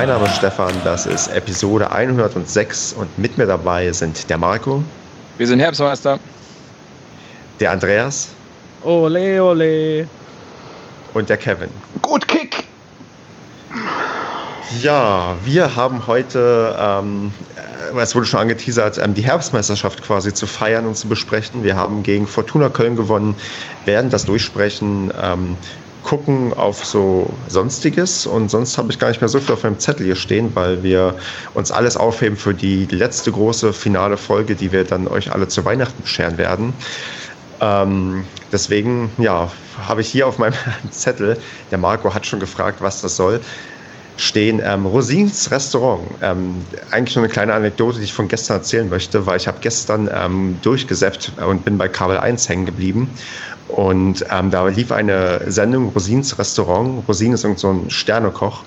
mein Name ist Stefan, das ist Episode 106 und mit mir dabei sind der Marco. Wir sind Herbstmeister. Der Andreas. Ole, ole. Und der Kevin. Gut Kick! Ja, wir haben heute, ähm, äh, es wurde schon angeteasert, ähm, die Herbstmeisterschaft quasi zu feiern und zu besprechen. Wir haben gegen Fortuna Köln gewonnen, werden das durchsprechen, ähm, gucken auf so Sonstiges und sonst habe ich gar nicht mehr so viel auf meinem Zettel hier stehen, weil wir uns alles aufheben für die letzte große finale Folge, die wir dann euch alle zu Weihnachten bescheren werden. Ähm, deswegen, ja, habe ich hier auf meinem Zettel, der Marco hat schon gefragt, was das soll, stehen ähm, Rosins Restaurant. Ähm, eigentlich nur eine kleine Anekdote, die ich von gestern erzählen möchte, weil ich habe gestern ähm, durchgesäppt und bin bei Kabel 1 hängen geblieben. Und ähm, da lief eine Sendung Rosins Restaurant. Rosin ist irgend so ein Sternekoch,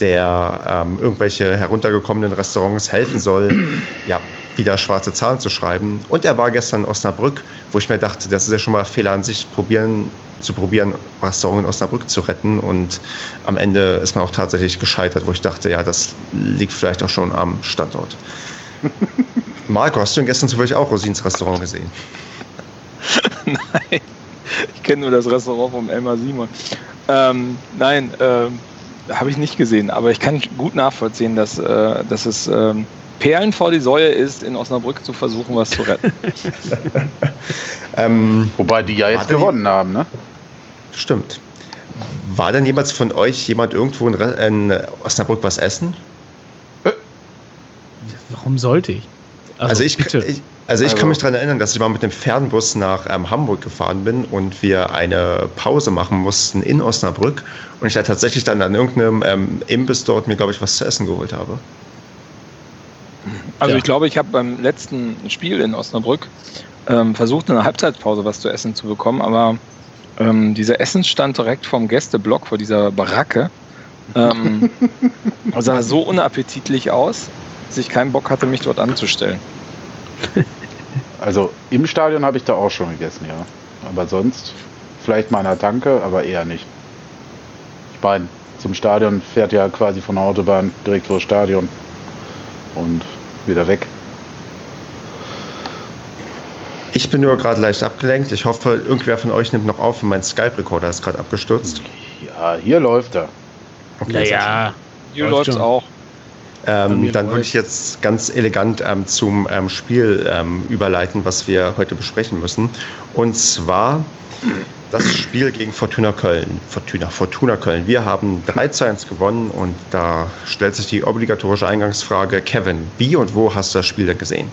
der ähm, irgendwelche heruntergekommenen Restaurants helfen soll, ja, wieder schwarze Zahlen zu schreiben. Und er war gestern in Osnabrück, wo ich mir dachte, das ist ja schon mal Fehler an sich, probieren, zu probieren, Restaurant in Osnabrück zu retten. Und am Ende ist man auch tatsächlich gescheitert, wo ich dachte, ja, das liegt vielleicht auch schon am Standort. Marco, hast du denn gestern zufällig auch Rosins Restaurant gesehen? Nein, ich kenne nur das Restaurant vom Elmar Simon. Ähm, nein, ähm, habe ich nicht gesehen, aber ich kann gut nachvollziehen, dass, äh, dass es ähm, Perlen vor die Säue ist, in Osnabrück zu versuchen, was zu retten. ähm, Wobei die ja jetzt gewonnen die... haben, ne? Stimmt. War denn jemals von euch jemand irgendwo in, in Osnabrück was essen? Äh. Warum sollte ich? Also, also ich, ich, also ich also, kann mich daran erinnern, dass ich mal mit dem Fernbus nach ähm, Hamburg gefahren bin und wir eine Pause machen mussten in Osnabrück und ich da tatsächlich dann an irgendeinem ähm, Imbiss dort mir, glaube ich, was zu essen geholt habe. Also ja. ich glaube, ich habe beim letzten Spiel in Osnabrück ähm, versucht, in einer Halbzeitpause was zu essen zu bekommen, aber ähm, dieser Essensstand direkt vom Gästeblock vor dieser Baracke ähm, sah so unappetitlich aus, dass ich keinen Bock hatte, mich dort anzustellen. Also im Stadion habe ich da auch schon gegessen, ja. Aber sonst vielleicht mal einer Tanke, aber eher nicht. Ich meine, zum Stadion fährt ja quasi von der Autobahn direkt vor das Stadion und wieder weg. Ich bin nur gerade leicht abgelenkt. Ich hoffe, irgendwer von euch nimmt noch auf und mein Skype-Recorder ist gerade abgestürzt. Ja, hier läuft er. Okay, naja, hier läuft es auch. Ähm, dann würde ich jetzt ganz elegant ähm, zum ähm, Spiel ähm, überleiten, was wir heute besprechen müssen. Und zwar das Spiel gegen Fortuna Köln. Fortuna, Fortuna Köln. Wir haben 3 zu 1 gewonnen und da stellt sich die obligatorische Eingangsfrage. Kevin, wie und wo hast du das Spiel denn gesehen?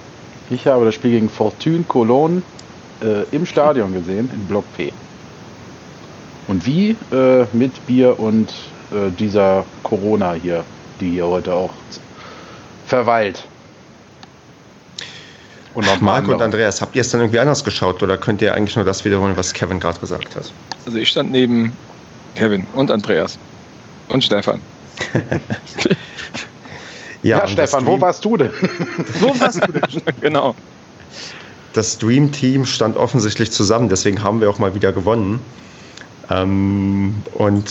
Ich habe das Spiel gegen Fortune Cologne äh, im Stadion gesehen, in Block P. Und wie? Äh, mit Bier und äh, dieser Corona hier, die hier heute auch verweilt. Und noch Marco und Andreas, habt ihr es dann irgendwie anders geschaut oder könnt ihr eigentlich nur das wiederholen, was Kevin gerade gesagt hat? Also ich stand neben Kevin und Andreas und Stefan. ja, ja Stefan, wo warst du denn? wo warst du denn? genau. Das Dream Team stand offensichtlich zusammen, deswegen haben wir auch mal wieder gewonnen. Ähm, und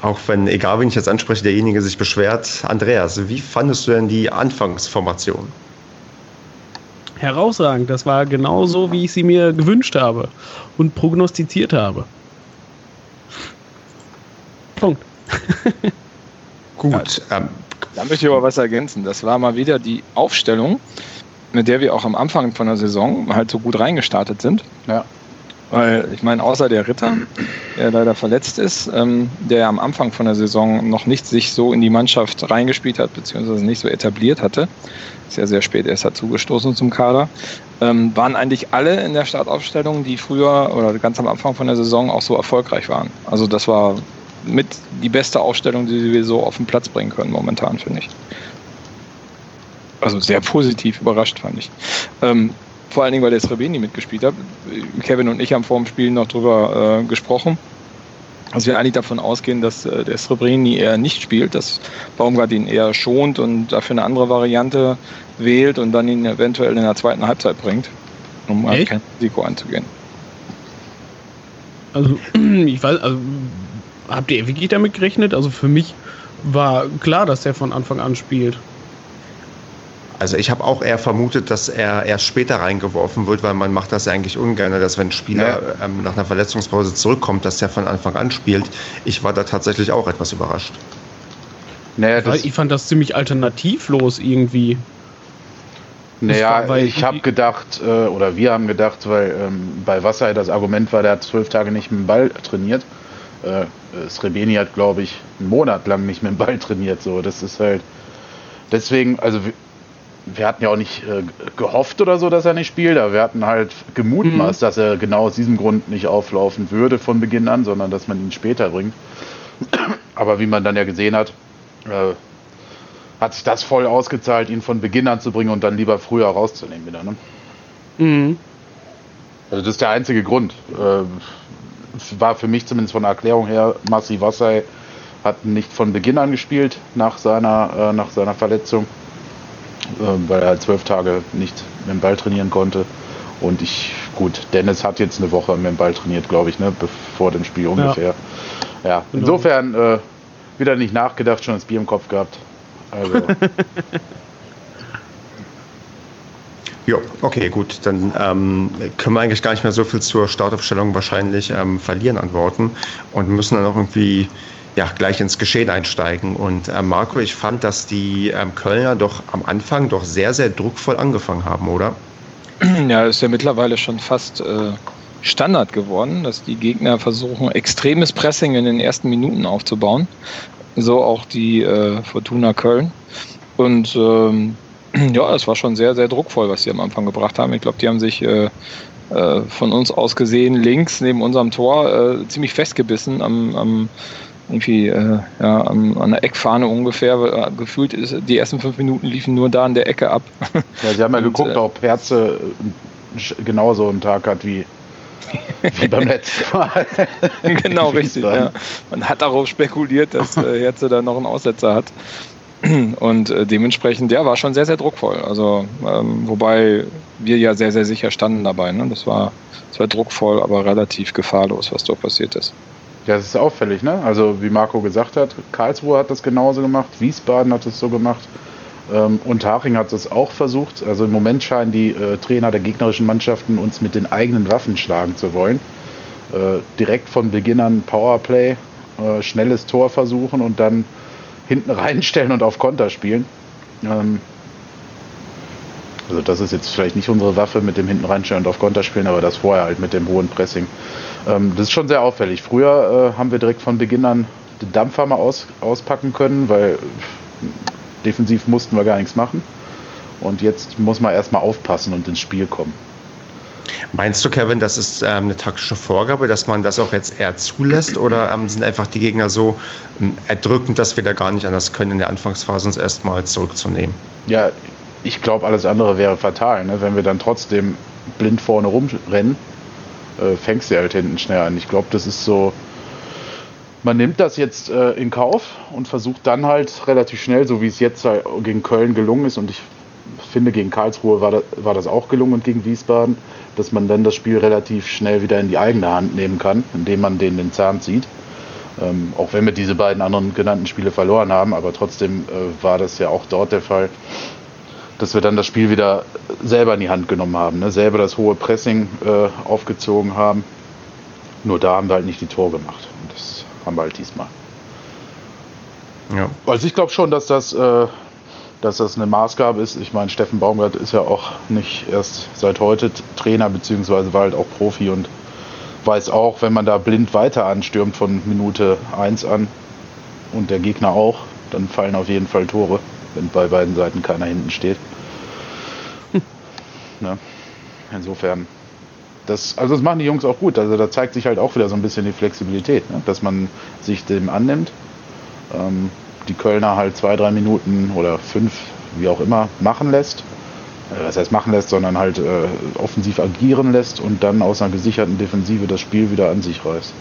auch wenn, egal wen ich jetzt anspreche, derjenige sich beschwert, Andreas, wie fandest du denn die Anfangsformation? Herausragend, das war genau so, wie ich sie mir gewünscht habe und prognostiziert habe. Punkt. Gut. Ja, ähm, da möchte ich aber was ergänzen. Das war mal wieder die Aufstellung, mit der wir auch am Anfang von der Saison halt so gut reingestartet sind. Ja. Weil ich meine, außer der Ritter, der leider verletzt ist, ähm, der am Anfang von der Saison noch nicht sich so in die Mannschaft reingespielt hat, beziehungsweise nicht so etabliert hatte, sehr, sehr spät erst dazugestoßen zum Kader, ähm, waren eigentlich alle in der Startaufstellung, die früher oder ganz am Anfang von der Saison auch so erfolgreich waren. Also das war mit die beste Aufstellung, die wir so auf den Platz bringen können momentan, finde ich. Also sehr positiv überrascht, fand ich. Ähm, vor allen Dingen, weil der Srebeni mitgespielt hat. Kevin und ich haben vor dem Spiel noch drüber äh, gesprochen. Also wir eigentlich davon ausgehen, dass äh, der Srebrini eher nicht spielt, dass Baumgart ihn eher schont und dafür eine andere Variante wählt und dann ihn eventuell in der zweiten Halbzeit bringt, um halt kein Risiko einzugehen. Also ich weiß, also habt ihr wirklich damit gerechnet? Also für mich war klar, dass er von Anfang an spielt. Also ich habe auch eher vermutet, dass er erst später reingeworfen wird, weil man macht das eigentlich ungern, dass wenn ein Spieler ja. ähm, nach einer Verletzungspause zurückkommt, dass der von Anfang an spielt. Ich war da tatsächlich auch etwas überrascht. Naja, ich fand das ziemlich alternativlos irgendwie. Naja, weil ich habe gedacht, äh, oder wir haben gedacht, weil ähm, bei Wasser das Argument war, der hat zwölf Tage nicht mit dem Ball trainiert. Äh, Srebeni hat, glaube ich, einen Monat lang nicht mit dem Ball trainiert. So, das ist halt. Deswegen, also wir hatten ja auch nicht äh, gehofft oder so, dass er nicht spielt, aber wir hatten halt gemutmaßt, mhm. dass er genau aus diesem Grund nicht auflaufen würde von Beginn an, sondern dass man ihn später bringt. aber wie man dann ja gesehen hat, äh, hat sich das voll ausgezahlt, ihn von Beginn an zu bringen und dann lieber früher rauszunehmen wieder. Ne? Mhm. Also das ist der einzige Grund. Äh, war für mich zumindest von der Erklärung her, Massi Wassai hat nicht von Beginn an gespielt nach seiner, äh, nach seiner Verletzung, weil er halt zwölf Tage nicht mit dem Ball trainieren konnte. Und ich, gut, Dennis hat jetzt eine Woche mit dem Ball trainiert, glaube ich, ne, vor dem Spiel ungefähr. Ja, ja. Genau. insofern äh, wieder nicht nachgedacht, schon das Bier im Kopf gehabt. Also. Ja, okay, gut. Dann ähm, können wir eigentlich gar nicht mehr so viel zur Startaufstellung wahrscheinlich ähm, verlieren an Worten und müssen dann auch irgendwie ja, gleich ins Geschehen einsteigen. Und äh, Marco, ich fand, dass die ähm, Kölner doch am Anfang doch sehr, sehr druckvoll angefangen haben, oder? Ja, ist ja mittlerweile schon fast äh, Standard geworden, dass die Gegner versuchen, extremes Pressing in den ersten Minuten aufzubauen. So auch die äh, Fortuna Köln. Und ähm, ja, es war schon sehr, sehr druckvoll, was sie am Anfang gebracht haben. Ich glaube, die haben sich äh, äh, von uns aus gesehen links neben unserem Tor äh, ziemlich festgebissen am, am irgendwie äh, ja, an der Eckfahne ungefähr. Äh, gefühlt ist die ersten fünf Minuten liefen nur da an der Ecke ab. Ja, sie haben ja Und, geguckt, äh, ob Herze genauso einen Tag hat wie, wie beim letzten Mal. genau, richtig. Ja. Man hat darauf spekuliert, dass äh, Herze da noch einen Aussetzer hat. Und äh, dementsprechend, ja, war schon sehr, sehr druckvoll. Also, ähm, wobei wir ja sehr, sehr sicher standen dabei. Ne? Das war zwar druckvoll, aber relativ gefahrlos, was dort passiert ist. Das ist auffällig, ne? Also, wie Marco gesagt hat, Karlsruhe hat das genauso gemacht, Wiesbaden hat es so gemacht ähm, und Haching hat es auch versucht. Also, im Moment scheinen die äh, Trainer der gegnerischen Mannschaften uns mit den eigenen Waffen schlagen zu wollen. Äh, direkt von Beginn an Powerplay, äh, schnelles Tor versuchen und dann hinten reinstellen und auf Konter spielen. Ähm, also das ist jetzt vielleicht nicht unsere Waffe mit dem hinten reinstellen und auf Konter spielen, aber das vorher halt mit dem hohen Pressing. Ähm, das ist schon sehr auffällig. Früher äh, haben wir direkt von Beginn an den Dampfer mal aus, auspacken können, weil defensiv mussten wir gar nichts machen. Und jetzt muss man erstmal aufpassen und ins Spiel kommen. Meinst du, Kevin, das ist ähm, eine taktische Vorgabe, dass man das auch jetzt eher zulässt oder ähm, sind einfach die Gegner so ähm, erdrückend, dass wir da gar nicht anders können, in der Anfangsphase uns erstmal zurückzunehmen? Ja, ich glaube, alles andere wäre fatal. Ne? Wenn wir dann trotzdem blind vorne rumrennen, äh, fängst du halt hinten schnell an. Ich glaube, das ist so. Man nimmt das jetzt äh, in Kauf und versucht dann halt relativ schnell, so wie es jetzt gegen Köln gelungen ist, und ich finde, gegen Karlsruhe war das, war das auch gelungen und gegen Wiesbaden, dass man dann das Spiel relativ schnell wieder in die eigene Hand nehmen kann, indem man denen den Zahn zieht. Ähm, auch wenn wir diese beiden anderen genannten Spiele verloren haben, aber trotzdem äh, war das ja auch dort der Fall, dass wir dann das Spiel wieder selber in die Hand genommen haben, ne? selber das hohe Pressing äh, aufgezogen haben. Nur da haben wir halt nicht die Tor gemacht. Und das haben wir halt diesmal. Ja. Also ich glaube schon, dass das äh, dass das eine Maßgabe ist. Ich meine, Steffen Baumgart ist ja auch nicht erst seit heute Trainer, beziehungsweise war halt auch Profi und weiß auch, wenn man da blind weiter anstürmt von Minute 1 an und der Gegner auch, dann fallen auf jeden Fall Tore, wenn bei beiden Seiten keiner hinten steht. Hm. Ne? Insofern, das, also das machen die Jungs auch gut. Also da zeigt sich halt auch wieder so ein bisschen die Flexibilität, ne? dass man sich dem annimmt. Ähm, die Kölner halt zwei, drei Minuten oder fünf, wie auch immer, machen lässt. Äh, was heißt machen lässt, sondern halt äh, offensiv agieren lässt und dann aus einer gesicherten Defensive das Spiel wieder an sich reißt.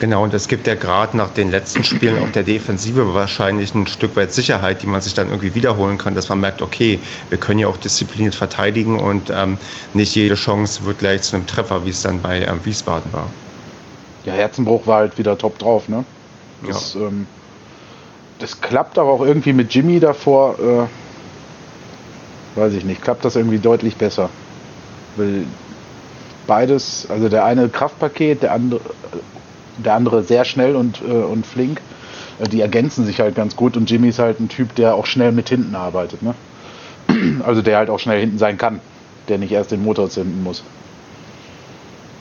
Genau, und es gibt ja gerade nach den letzten Spielen auch der Defensive wahrscheinlich ein Stück weit Sicherheit, die man sich dann irgendwie wiederholen kann, dass man merkt, okay, wir können ja auch diszipliniert verteidigen und ähm, nicht jede Chance wird gleich zu einem Treffer, wie es dann bei ähm, Wiesbaden war. Ja, Herzenbruch war halt wieder top drauf, ne? Das, ja. ähm, das klappt aber auch irgendwie mit Jimmy davor, äh, weiß ich nicht, klappt das irgendwie deutlich besser. Weil beides, also der eine Kraftpaket, der andere, der andere sehr schnell und, äh, und flink. Äh, die ergänzen sich halt ganz gut und Jimmy ist halt ein Typ, der auch schnell mit hinten arbeitet. Ne? Also der halt auch schnell hinten sein kann, der nicht erst den Motor zünden muss.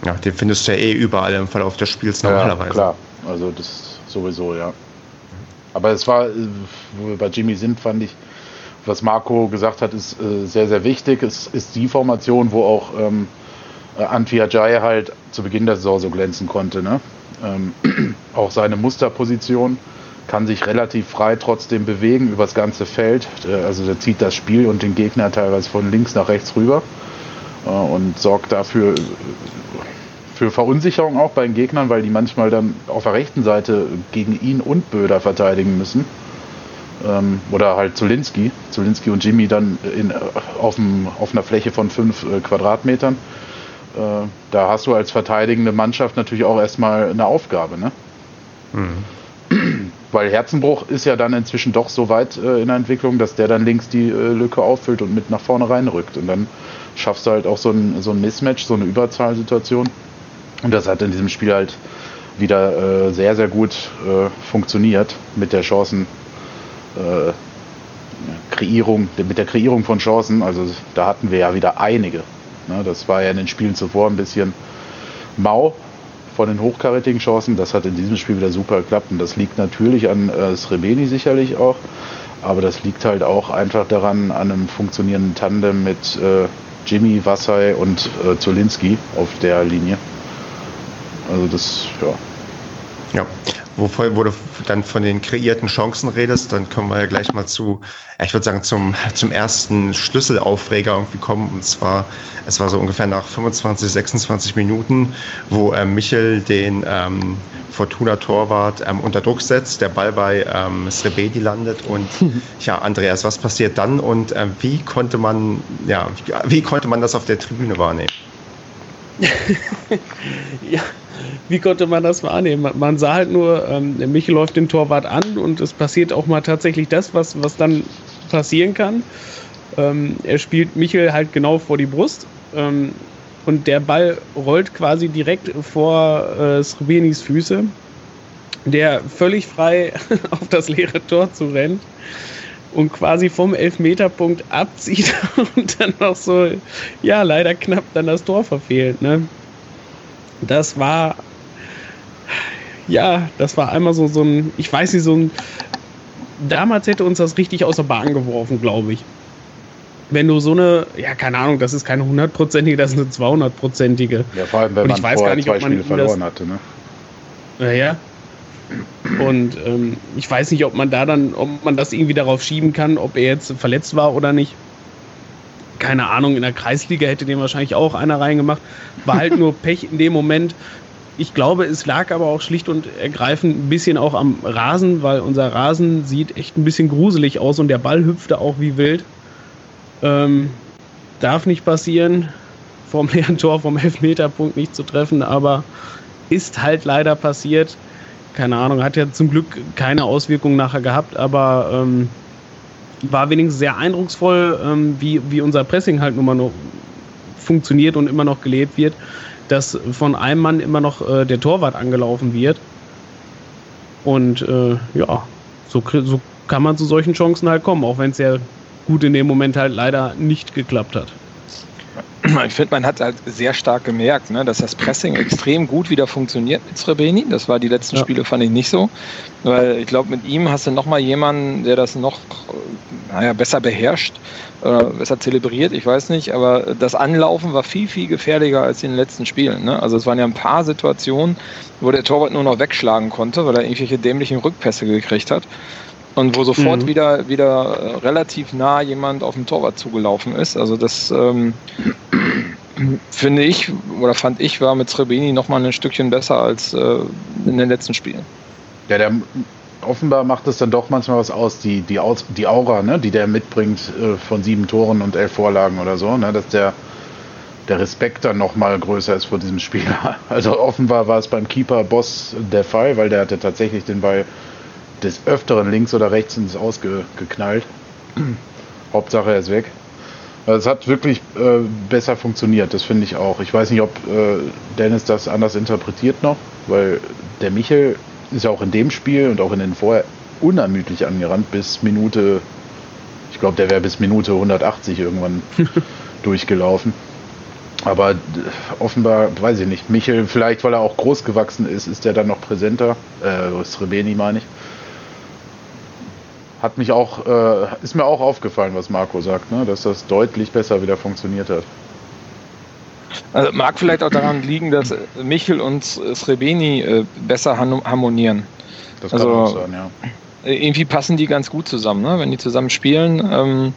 Ja, den findest du ja eh überall im Verlauf des Spiels normalerweise. Ja, klar, also das sowieso, ja. Aber es war, äh, wo wir bei Jimmy sind, fand ich, was Marco gesagt hat, ist äh, sehr, sehr wichtig. Es ist die Formation, wo auch ähm, äh, Antwi Jai halt zu Beginn der Saison so glänzen konnte. Ne? Ähm, auch seine Musterposition kann sich relativ frei trotzdem bewegen über das ganze Feld. Äh, also der zieht das Spiel und den Gegner teilweise von links nach rechts rüber äh, und sorgt dafür für Verunsicherung auch bei den Gegnern, weil die manchmal dann auf der rechten Seite gegen ihn und Böder verteidigen müssen. Ähm, oder halt Zulinski. Zulinski und Jimmy dann in, auf, dem, auf einer Fläche von fünf Quadratmetern äh, da hast du als verteidigende Mannschaft natürlich auch erstmal eine Aufgabe. Ne? Mhm. Weil Herzenbruch ist ja dann inzwischen doch so weit äh, in der Entwicklung, dass der dann links die äh, Lücke auffüllt und mit nach vorne reinrückt. Und dann schaffst du halt auch so ein, so ein Mismatch, so eine Überzahlsituation. Und das hat in diesem Spiel halt wieder äh, sehr, sehr gut äh, funktioniert mit der Chancen. Äh, Kreierung, mit der Kreierung von Chancen, also da hatten wir ja wieder einige. Ne, das war ja in den Spielen zuvor ein bisschen mau von den hochkarätigen Chancen. Das hat in diesem Spiel wieder super geklappt. Und das liegt natürlich an äh, Srebeni sicherlich auch. Aber das liegt halt auch einfach daran, an einem funktionierenden Tandem mit äh, Jimmy, Wassai und äh, Zolinski auf der Linie. Also das, ja. Ja, wovor, wo du dann von den kreierten Chancen redest, dann kommen wir ja gleich mal zu, ich würde sagen, zum, zum ersten Schlüsselaufreger irgendwie kommen. Und zwar, es war so ungefähr nach 25, 26 Minuten, wo äh, Michel den ähm, Fortuna-Torwart ähm, unter Druck setzt, der Ball bei ähm, Srebedi landet und ja, Andreas, was passiert dann und äh, wie konnte man, ja, wie konnte man das auf der Tribüne wahrnehmen? ja, wie konnte man das wahrnehmen? Man sah halt nur, ähm, Michel läuft den Torwart an und es passiert auch mal tatsächlich das, was, was dann passieren kann. Ähm, er spielt Michel halt genau vor die Brust ähm, und der Ball rollt quasi direkt vor äh, Srebenis Füße, der völlig frei auf das leere Tor zu rennt und quasi vom Elfmeterpunkt abzieht und dann noch so, ja, leider knapp dann das Tor verfehlt. Ne? Das war ja, das war einmal so, so ein, ich weiß nicht, so ein, damals hätte uns das richtig aus der Bahn geworfen, glaube ich. Wenn du so eine, ja, keine Ahnung, das ist keine hundertprozentige, das ist eine zweihundertprozentige. Ja, vor allem, wenn man ich weiß gar nicht, ob man Spiele verloren hatte, ne? Naja. Und ähm, ich weiß nicht, ob man da dann, ob man das irgendwie darauf schieben kann, ob er jetzt verletzt war oder nicht. Keine Ahnung, in der Kreisliga hätte den wahrscheinlich auch einer reingemacht. War halt nur Pech in dem Moment, ich glaube, es lag aber auch schlicht und ergreifend ein bisschen auch am Rasen, weil unser Rasen sieht echt ein bisschen gruselig aus und der Ball hüpfte auch wie wild. Ähm, darf nicht passieren, vom leeren Tor, vom Elfmeterpunkt nicht zu treffen, aber ist halt leider passiert. Keine Ahnung, hat ja zum Glück keine Auswirkungen nachher gehabt, aber ähm, war wenigstens sehr eindrucksvoll, ähm, wie, wie unser Pressing halt nun mal noch funktioniert und immer noch gelebt wird dass von einem Mann immer noch äh, der Torwart angelaufen wird. Und äh, ja, so, so kann man zu solchen Chancen halt kommen, auch wenn es ja gut in dem Moment halt leider nicht geklappt hat. Ich finde, man hat halt sehr stark gemerkt, ne, dass das Pressing extrem gut wieder funktioniert mit Srebeni. Das war die letzten ja. Spiele, fand ich nicht so. Weil ich glaube, mit ihm hast du nochmal jemanden, der das noch naja, besser beherrscht oder besser zelebriert, ich weiß nicht, aber das Anlaufen war viel, viel gefährlicher als in den letzten Spielen. Ne? Also es waren ja ein paar Situationen, wo der Torwart nur noch wegschlagen konnte, weil er irgendwelche dämlichen Rückpässe gekriegt hat. Und wo sofort mhm. wieder, wieder äh, relativ nah jemand auf dem Torwart zugelaufen ist. Also das ähm, finde ich oder fand ich war mit Srebeni nochmal ein Stückchen besser als äh, in den letzten Spielen. Ja, der offenbar macht es dann doch manchmal was aus, die, die, die Aura, ne, die der mitbringt äh, von sieben Toren und elf Vorlagen oder so, ne, dass der, der Respekt dann nochmal größer ist vor diesem Spieler. Also offenbar war es beim Keeper Boss der Fall, weil der hatte tatsächlich den Ball des Öfteren links oder rechts ins Ausgeknallt. Hauptsache er ist weg. Also es hat wirklich äh, besser funktioniert, das finde ich auch. Ich weiß nicht, ob äh, Dennis das anders interpretiert noch, weil der Michel ist ja auch in dem Spiel und auch in den vorher unermüdlich angerannt bis Minute, ich glaube, der wäre bis Minute 180 irgendwann durchgelaufen. Aber äh, offenbar, weiß ich nicht, Michel, vielleicht weil er auch groß gewachsen ist, ist er dann noch präsenter. Äh, Srebeni meine ich hat mich auch, äh, ist mir auch aufgefallen, was Marco sagt, ne? dass das deutlich besser wieder funktioniert hat. Also mag vielleicht auch daran liegen, dass Michel und Srebeni äh, besser harmonieren. Das kann also, auch sein, ja. Irgendwie passen die ganz gut zusammen, ne? wenn die zusammen spielen. Ähm,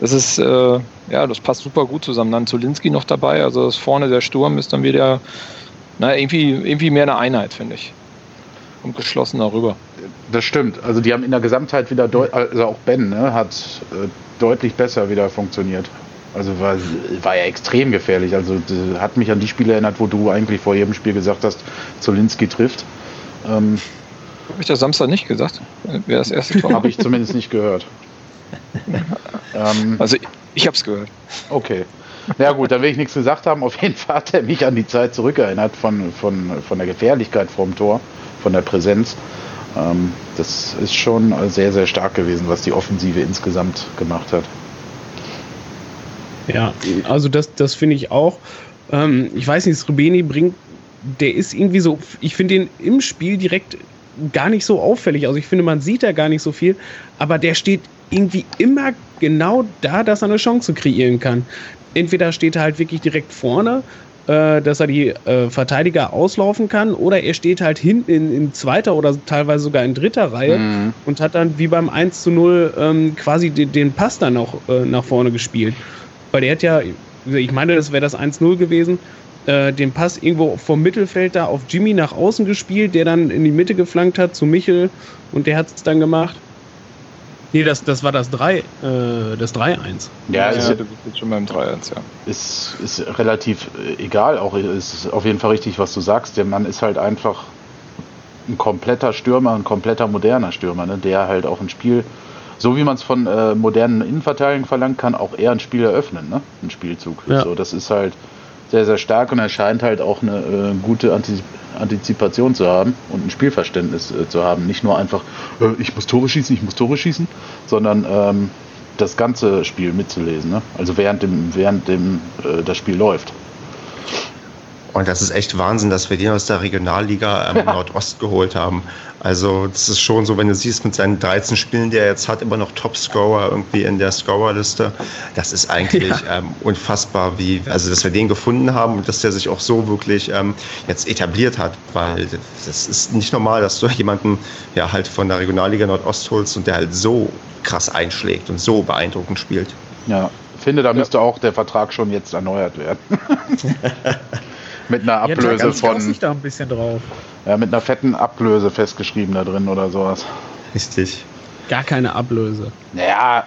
das ist, äh, ja, das passt super gut zusammen. Dann Zulinski noch dabei, also das vorne der Sturm ist dann wieder, na, irgendwie, irgendwie mehr eine Einheit, finde ich. Und geschlossener rüber das stimmt. Also die haben in der Gesamtheit wieder, also auch Ben ne, hat äh, deutlich besser wieder funktioniert. Also war, war ja extrem gefährlich. Also hat mich an die Spiele erinnert, wo du eigentlich vor jedem Spiel gesagt hast, Zolinski trifft. Ähm, Habe ich das Samstag nicht gesagt? Wer das erste Tor? Habe ich zumindest nicht gehört. ähm, also ich, ich habe es gehört. Okay. Ja gut, dann will ich nichts gesagt haben. Auf jeden Fall hat er mich an die Zeit zurückerinnert von, von, von der Gefährlichkeit vorm Tor, von der Präsenz. Ähm, das ist schon sehr, sehr stark gewesen, was die Offensive insgesamt gemacht hat. Ja, also das, das finde ich auch. Ähm, ich weiß nicht, Srubeni bringt, der ist irgendwie so, ich finde den im Spiel direkt gar nicht so auffällig. Also ich finde, man sieht da gar nicht so viel, aber der steht irgendwie immer genau da, dass er eine Chance kreieren kann. Entweder steht er halt wirklich direkt vorne äh, dass er die äh, Verteidiger auslaufen kann, oder er steht halt hinten in, in zweiter oder teilweise sogar in dritter Reihe mhm. und hat dann wie beim 1 zu 0 ähm, quasi den, den Pass dann noch äh, nach vorne gespielt. Weil der hat ja, ich meine, das wäre das 1-0 gewesen, äh, den Pass irgendwo vom Mittelfeld da auf Jimmy nach außen gespielt, der dann in die Mitte geflankt hat zu Michel und der hat es dann gemacht. Nee, das, das war das 3, äh, das 3-1. Ja, ja, ist, du bist jetzt schon beim 3-1, ja. Ist, ist relativ äh, egal, auch ist auf jeden Fall richtig, was du sagst. Der Mann ist halt einfach ein kompletter Stürmer, ein kompletter moderner Stürmer, ne? der halt auch ein Spiel, so wie man es von äh, modernen Innenverteidigungen verlangt, kann auch eher ein Spiel eröffnen, ne? Ein Spielzug. Ja. So, das ist halt sehr, sehr stark und er scheint halt auch eine äh, gute Antizip Antizipation zu haben und ein Spielverständnis äh, zu haben. Nicht nur einfach, äh, ich muss Tore schießen, ich muss Tore schießen, sondern ähm, das ganze Spiel mitzulesen. Ne? Also während dem, während dem äh, das Spiel läuft. Und das ist echt Wahnsinn, dass wir den aus der Regionalliga ähm, Nordost geholt haben. Also das ist schon so, wenn du siehst, mit seinen 13 Spielen, die er jetzt hat, immer noch Topscorer irgendwie in der Scorerliste. Das ist eigentlich ja. ähm, unfassbar, wie, also dass wir den gefunden haben und dass der sich auch so wirklich ähm, jetzt etabliert hat, weil das ist nicht normal, dass du jemanden ja halt von der Regionalliga Nordost holst und der halt so krass einschlägt und so beeindruckend spielt. Ja, ich finde, da müsste auch der Vertrag schon jetzt erneuert werden. mit einer Ablöse Jetzt von. Ich da ein bisschen drauf. Ja, mit einer fetten Ablöse festgeschrieben da drin oder sowas. Richtig. Gar keine Ablöse. Naja.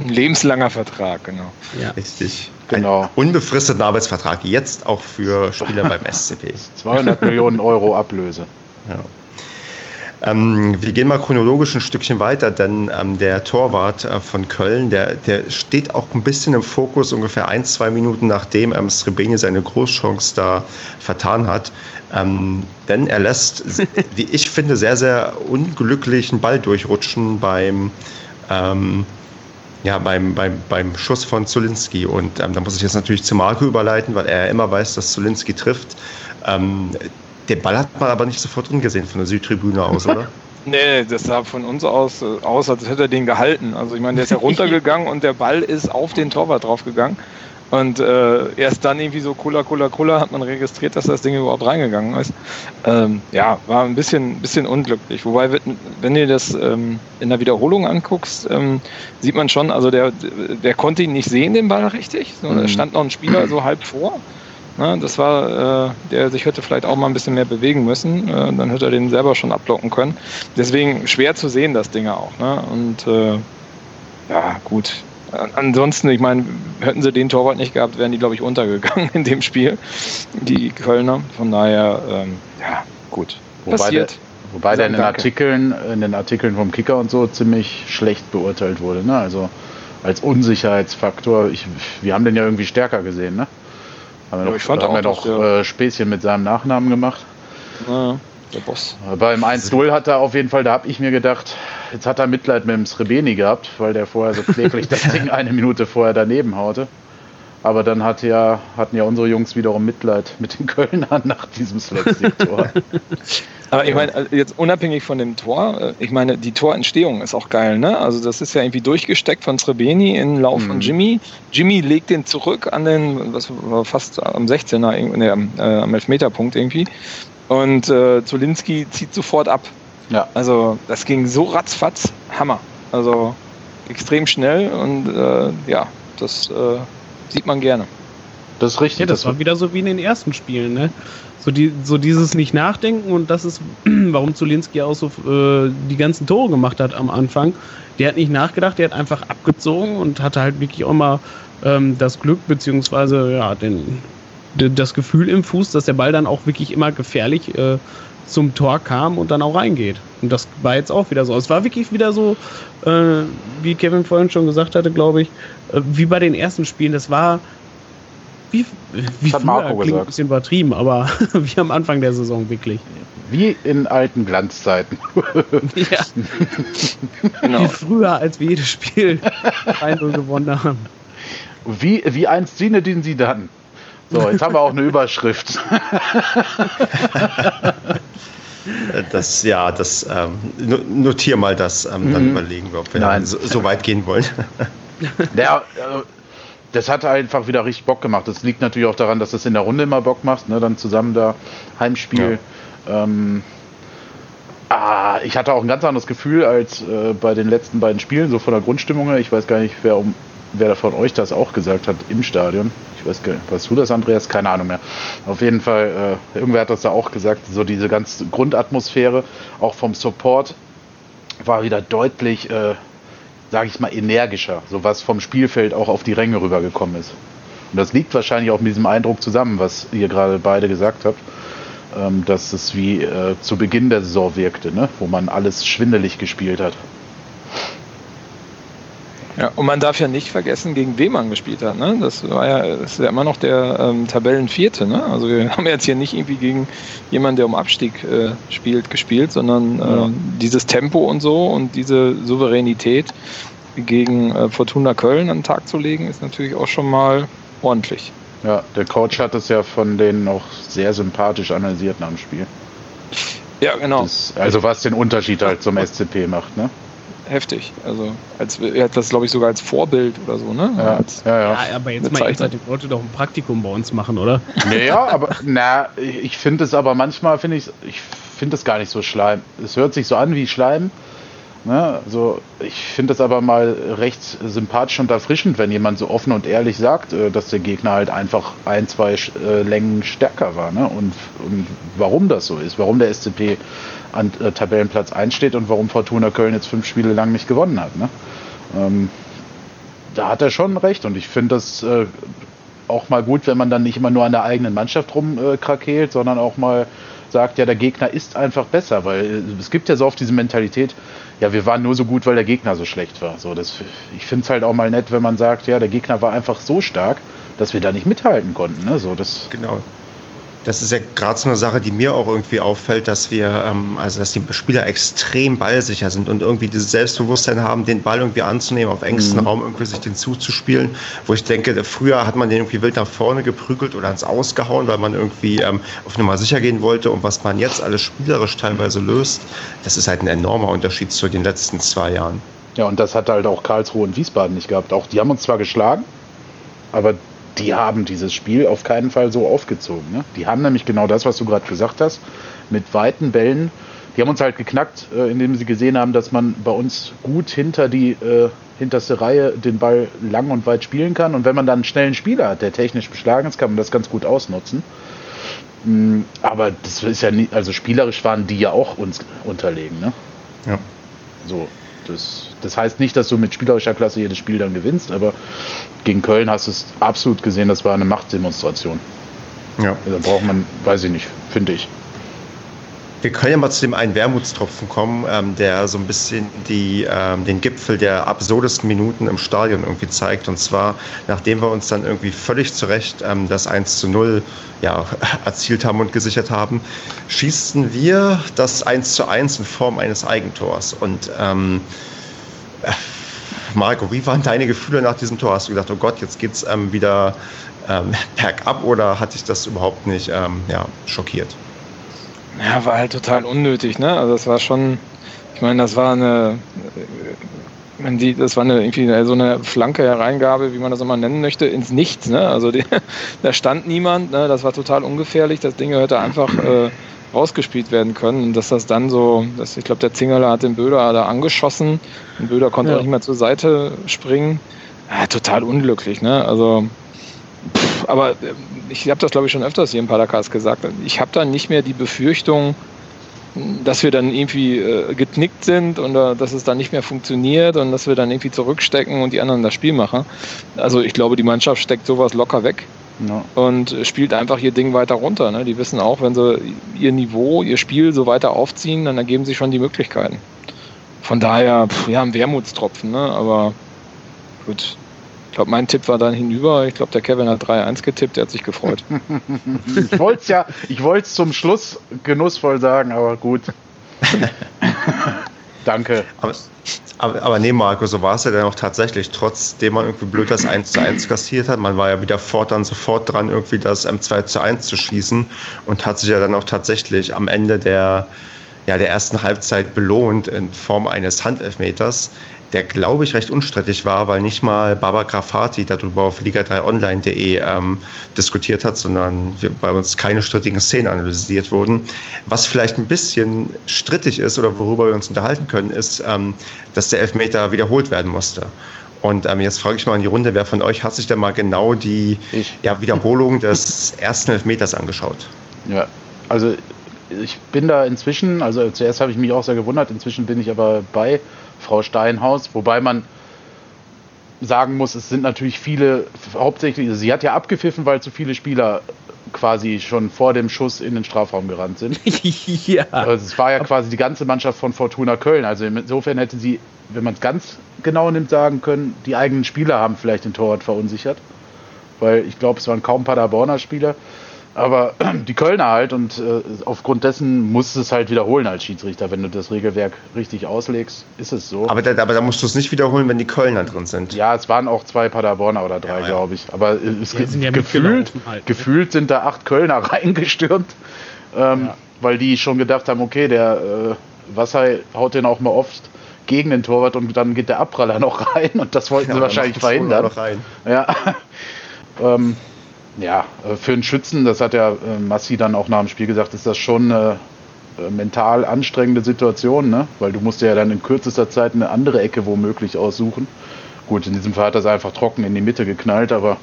Ein lebenslanger Vertrag, genau. Ja. Richtig. Genau. Ein unbefristeter Arbeitsvertrag, jetzt auch für Spieler beim SCP. 200 Millionen Euro Ablöse. Ja. Ähm, wir gehen mal chronologisch ein Stückchen weiter, denn ähm, der Torwart äh, von Köln, der, der steht auch ein bisschen im Fokus, ungefähr ein, zwei Minuten nachdem ähm, Srebeni seine Großchance da vertan hat. Ähm, denn er lässt, wie ich finde, sehr, sehr unglücklichen Ball durchrutschen beim, ähm, ja, beim, beim, beim Schuss von Zulinski. Und ähm, da muss ich jetzt natürlich zu Marco überleiten, weil er immer weiß, dass Zulinski trifft. Den Ball hat man aber nicht sofort drin gesehen von der Südtribüne aus, oder? Nee, das sah von uns aus, äh, aus, als hätte er den gehalten. Also ich meine, der ist ja runtergegangen und der Ball ist auf den Torwart draufgegangen. Und äh, erst dann irgendwie so Cola, Cola, Cola hat man registriert, dass das Ding überhaupt reingegangen ist. Ähm, ja, war ein bisschen, bisschen unglücklich. Wobei, wenn du das ähm, in der Wiederholung anguckst, ähm, sieht man schon, also der, der konnte ihn nicht sehen, den Ball richtig. So, mhm. Da stand noch ein Spieler so halb vor. Das war, äh, der sich hätte vielleicht auch mal ein bisschen mehr bewegen müssen. Äh, dann hätte er den selber schon ablocken können. Deswegen schwer zu sehen, das Ding auch. Ne? Und äh, ja, gut. Ansonsten, ich meine, hätten sie den Torwart nicht gehabt, wären die, glaube ich, untergegangen in dem Spiel, die Kölner. Von daher, ähm, ja, gut. Wobei Passiert. Wobei der in den Artikeln, in den Artikeln vom Kicker und so ziemlich schlecht beurteilt wurde. Ne? Also als Unsicherheitsfaktor. Ich, wir haben den ja irgendwie stärker gesehen, ne? Haben wir ja, doch, haben wir doch äh, Späßchen mit seinem Nachnamen gemacht. Ja, der Boss. Beim 1-0 hat er auf jeden Fall, da habe ich mir gedacht, jetzt hat er Mitleid mit dem Srebeni gehabt, weil der vorher so kläglich das Ding eine Minute vorher daneben haute. Aber dann hat ja, hatten ja unsere Jungs wiederum Mitleid mit den Kölnern nach diesem Slapstick-Tor. Aber ich meine, also jetzt unabhängig von dem Tor, äh, ich meine, die Torentstehung ist auch geil, ne? Also das ist ja irgendwie durchgesteckt von Srebeni in den Lauf mhm. von Jimmy. Jimmy legt den zurück an den, was war fast am 16er, ne, äh, am Elfmeterpunkt irgendwie. Und äh, Zulinski zieht sofort ab. Ja. Also das ging so ratzfatz, Hammer. Also extrem schnell und äh, ja, das äh, sieht man gerne. Das ist richtig. Ja, das, das war wieder so wie in den ersten Spielen, ne? So, die, so dieses Nicht-Nachdenken und das ist, warum Zulinski auch so äh, die ganzen Tore gemacht hat am Anfang. Der hat nicht nachgedacht, der hat einfach abgezogen und hatte halt wirklich auch mal ähm, das Glück, beziehungsweise ja, den, das Gefühl im Fuß, dass der Ball dann auch wirklich immer gefährlich äh, zum Tor kam und dann auch reingeht. Und das war jetzt auch wieder so. Es war wirklich wieder so, äh, wie Kevin vorhin schon gesagt hatte, glaube ich, äh, wie bei den ersten Spielen. Das war wie, wie das früher, klingt gesagt. ein bisschen übertrieben, aber wie am Anfang der Saison wirklich. Wie in alten Glanzzeiten. ja. genau. Wie früher, als wir jedes Spiel 1-0 gewonnen haben. Wie, wie einst Zinedine sie dann. So, jetzt haben wir auch eine Überschrift. Das, ja, das ähm, notier mal das, ähm, dann mhm. überlegen wir, ob wir Nein. So, so, weit gehen wollen. Der, das hat einfach wieder richtig Bock gemacht. Das liegt natürlich auch daran, dass das in der Runde immer Bock macht, ne? dann zusammen da Heimspiel. Ja. Ähm, ah, ich hatte auch ein ganz anderes Gefühl als äh, bei den letzten beiden Spielen, so von der Grundstimmung her. Ich weiß gar nicht, wer, um, wer von euch das auch gesagt hat im Stadion. Ich weiß gar nicht, weißt du das, Andreas? Keine Ahnung mehr. Auf jeden Fall, äh, irgendwer hat das da auch gesagt, so diese ganze Grundatmosphäre, auch vom Support, war wieder deutlich äh, sage ich mal, energischer, so was vom Spielfeld auch auf die Ränge rübergekommen ist. Und das liegt wahrscheinlich auch mit diesem Eindruck zusammen, was ihr gerade beide gesagt habt, ähm, dass es wie äh, zu Beginn der Saison wirkte, ne? wo man alles schwindelig gespielt hat. Ja, und man darf ja nicht vergessen, gegen wen man gespielt hat. Ne? Das war ja, das ist ja immer noch der ähm, Tabellenvierte. Ne? Also wir haben jetzt hier nicht irgendwie gegen jemanden, der um Abstieg äh, spielt, gespielt, sondern äh, dieses Tempo und so und diese Souveränität gegen äh, Fortuna Köln an den Tag zu legen, ist natürlich auch schon mal ordentlich. Ja, der Coach hat es ja von denen auch sehr sympathisch analysiert nach dem Spiel. Ja, genau. Das, also was den Unterschied halt zum SCP macht, ne? Heftig. Also als, er hat das, glaube ich, sogar als Vorbild oder so, ne? Ja, als, ja, ja. ja aber jetzt mal ernsthaft, ich wollte doch ein Praktikum bei uns machen, oder? Ja, aber na, ich finde es aber manchmal, finde ich, ich finde es gar nicht so schleim. Es hört sich so an wie Schleim. Ne? Also ich finde es aber mal recht sympathisch und erfrischend, wenn jemand so offen und ehrlich sagt, äh, dass der Gegner halt einfach ein, zwei äh, Längen stärker war. Ne? Und, und warum das so ist, warum der SCP an äh, Tabellenplatz 1 steht und warum Fortuna Köln jetzt fünf Spiele lang nicht gewonnen hat. Ne? Ähm, da hat er schon recht und ich finde das äh, auch mal gut, wenn man dann nicht immer nur an der eigenen Mannschaft rumkrakeelt, äh, sondern auch mal sagt, ja, der Gegner ist einfach besser, weil es gibt ja so oft diese Mentalität, ja, wir waren nur so gut, weil der Gegner so schlecht war. So, das, ich finde es halt auch mal nett, wenn man sagt, ja, der Gegner war einfach so stark, dass wir da nicht mithalten konnten. Ne? So, das genau das ist ja gerade so eine Sache, die mir auch irgendwie auffällt, dass wir, ähm, also dass die Spieler extrem ballsicher sind und irgendwie dieses Selbstbewusstsein haben, den Ball irgendwie anzunehmen, auf engstem mhm. Raum irgendwie sich den zuzuspielen. Wo ich denke, früher hat man den irgendwie wild nach vorne geprügelt oder ans Ausgehauen, weil man irgendwie ähm, auf Nummer sicher gehen wollte. Und was man jetzt alles spielerisch teilweise löst, das ist halt ein enormer Unterschied zu den letzten zwei Jahren. Ja, und das hat halt auch Karlsruhe und Wiesbaden nicht gehabt. Auch die haben uns zwar geschlagen, aber die haben dieses Spiel auf keinen Fall so aufgezogen. Ne? Die haben nämlich genau das, was du gerade gesagt hast, mit weiten Bällen. Die haben uns halt geknackt, äh, indem sie gesehen haben, dass man bei uns gut hinter die äh, hinterste Reihe den Ball lang und weit spielen kann. Und wenn man dann einen schnellen Spieler hat, der technisch beschlagen ist, kann man das ganz gut ausnutzen. Mm, aber das ist ja nicht, also spielerisch waren die ja auch uns unterlegen. Ne? Ja. So, das, das heißt nicht, dass du mit spielerischer Klasse jedes Spiel dann gewinnst, aber gegen Köln hast du es absolut gesehen, das war eine Machtdemonstration. Ja. Da braucht man, weiß ich nicht, finde ich. Wir können ja mal zu dem einen Wermutstropfen kommen, ähm, der so ein bisschen die, ähm, den Gipfel der absurdesten Minuten im Stadion irgendwie zeigt. Und zwar, nachdem wir uns dann irgendwie völlig zu Recht ähm, das 1 zu 0 ja, erzielt haben und gesichert haben, schießen wir das 1 zu 1 in Form eines Eigentors. Und ähm, äh, Marco, wie waren deine Gefühle nach diesem Tor? Hast du gedacht, oh Gott, jetzt geht's ähm, wieder ähm, bergab oder hat dich das überhaupt nicht ähm, ja, schockiert? Ja, war halt total unnötig, ne? Also das war schon, ich meine, das war eine, die, das war eine, irgendwie so eine flanke Hereingabe, wie man das immer nennen möchte, ins Nichts, ne? Also die, da stand niemand, ne? Das war total ungefährlich. Das Ding hätte einfach äh, rausgespielt werden können. Und dass das dann so, dass, ich glaube, der Zingerler hat den Böder da angeschossen. Und Böder konnte ja. auch nicht mehr zur Seite springen. Ja, total unglücklich, ne? Also, pff, aber ich habe das, glaube ich, schon öfters hier im Podcast gesagt. Ich habe da nicht mehr die Befürchtung, dass wir dann irgendwie äh, geknickt sind und äh, dass es dann nicht mehr funktioniert und dass wir dann irgendwie zurückstecken und die anderen das Spiel machen. Also ich glaube, die Mannschaft steckt sowas locker weg ja. und spielt einfach ihr Ding weiter runter. Ne? Die wissen auch, wenn sie ihr Niveau, ihr Spiel so weiter aufziehen, dann ergeben sich schon die Möglichkeiten. Von daher, pff, ja, ein Wermutstropfen, ne? aber gut, glaube, mein Tipp war dann hinüber. Ich glaube, der Kevin hat 3-1 getippt, der hat sich gefreut. ich wollte es ja, ich wollte es zum Schluss genussvoll sagen, aber gut. Danke. Aber, aber, aber, nee, Marco, so war es ja dann auch tatsächlich, trotzdem man irgendwie blöd das 1 zu 1 kassiert hat. Man war ja wieder fort dann sofort dran, irgendwie das M2 zu 1 zu schießen und hat sich ja dann auch tatsächlich am Ende der, ja, der ersten Halbzeit belohnt in Form eines Handelfmeters der, glaube ich, recht unstrittig war, weil nicht mal Baba Grafati darüber auf liga3online.de ähm, diskutiert hat, sondern wir, bei uns keine strittigen Szenen analysiert wurden. Was vielleicht ein bisschen strittig ist oder worüber wir uns unterhalten können, ist, ähm, dass der Elfmeter wiederholt werden musste. Und ähm, jetzt frage ich mal in die Runde, wer von euch hat sich denn mal genau die ja, Wiederholung des ersten Elfmeters angeschaut? Ja, also ich bin da inzwischen, also zuerst habe ich mich auch sehr gewundert, inzwischen bin ich aber bei Frau Steinhaus, wobei man sagen muss, es sind natürlich viele, hauptsächlich, sie hat ja abgepfiffen, weil zu viele Spieler quasi schon vor dem Schuss in den Strafraum gerannt sind. ja. Also es war ja quasi die ganze Mannschaft von Fortuna Köln. Also insofern hätte sie, wenn man es ganz genau nimmt, sagen können, die eigenen Spieler haben vielleicht den Torwart verunsichert. Weil ich glaube, es waren kaum Paderborner Spieler. Aber die Kölner halt und äh, aufgrund dessen musst du es halt wiederholen als Schiedsrichter. Wenn du das Regelwerk richtig auslegst, ist es so. Aber da, aber da musst du es nicht wiederholen, wenn die Kölner drin sind. Ja, es waren auch zwei Paderborner oder drei, ja, glaube ich. Aber es ja, sind ja gefühlt, halt. gefühlt sind da acht Kölner reingestürmt, ähm, ja. weil die schon gedacht haben, okay, der äh, Wasser haut den auch mal oft gegen den Torwart und dann geht der Abpraller noch rein und das wollten sie wahrscheinlich verhindern. Ja. ähm, ja, äh, für einen Schützen, das hat ja äh, Massi dann auch nach dem Spiel gesagt, ist das schon eine äh, mental anstrengende Situation, ne? weil du musst ja dann in kürzester Zeit eine andere Ecke womöglich aussuchen. Gut, in diesem Fall hat er es einfach trocken in die Mitte geknallt, aber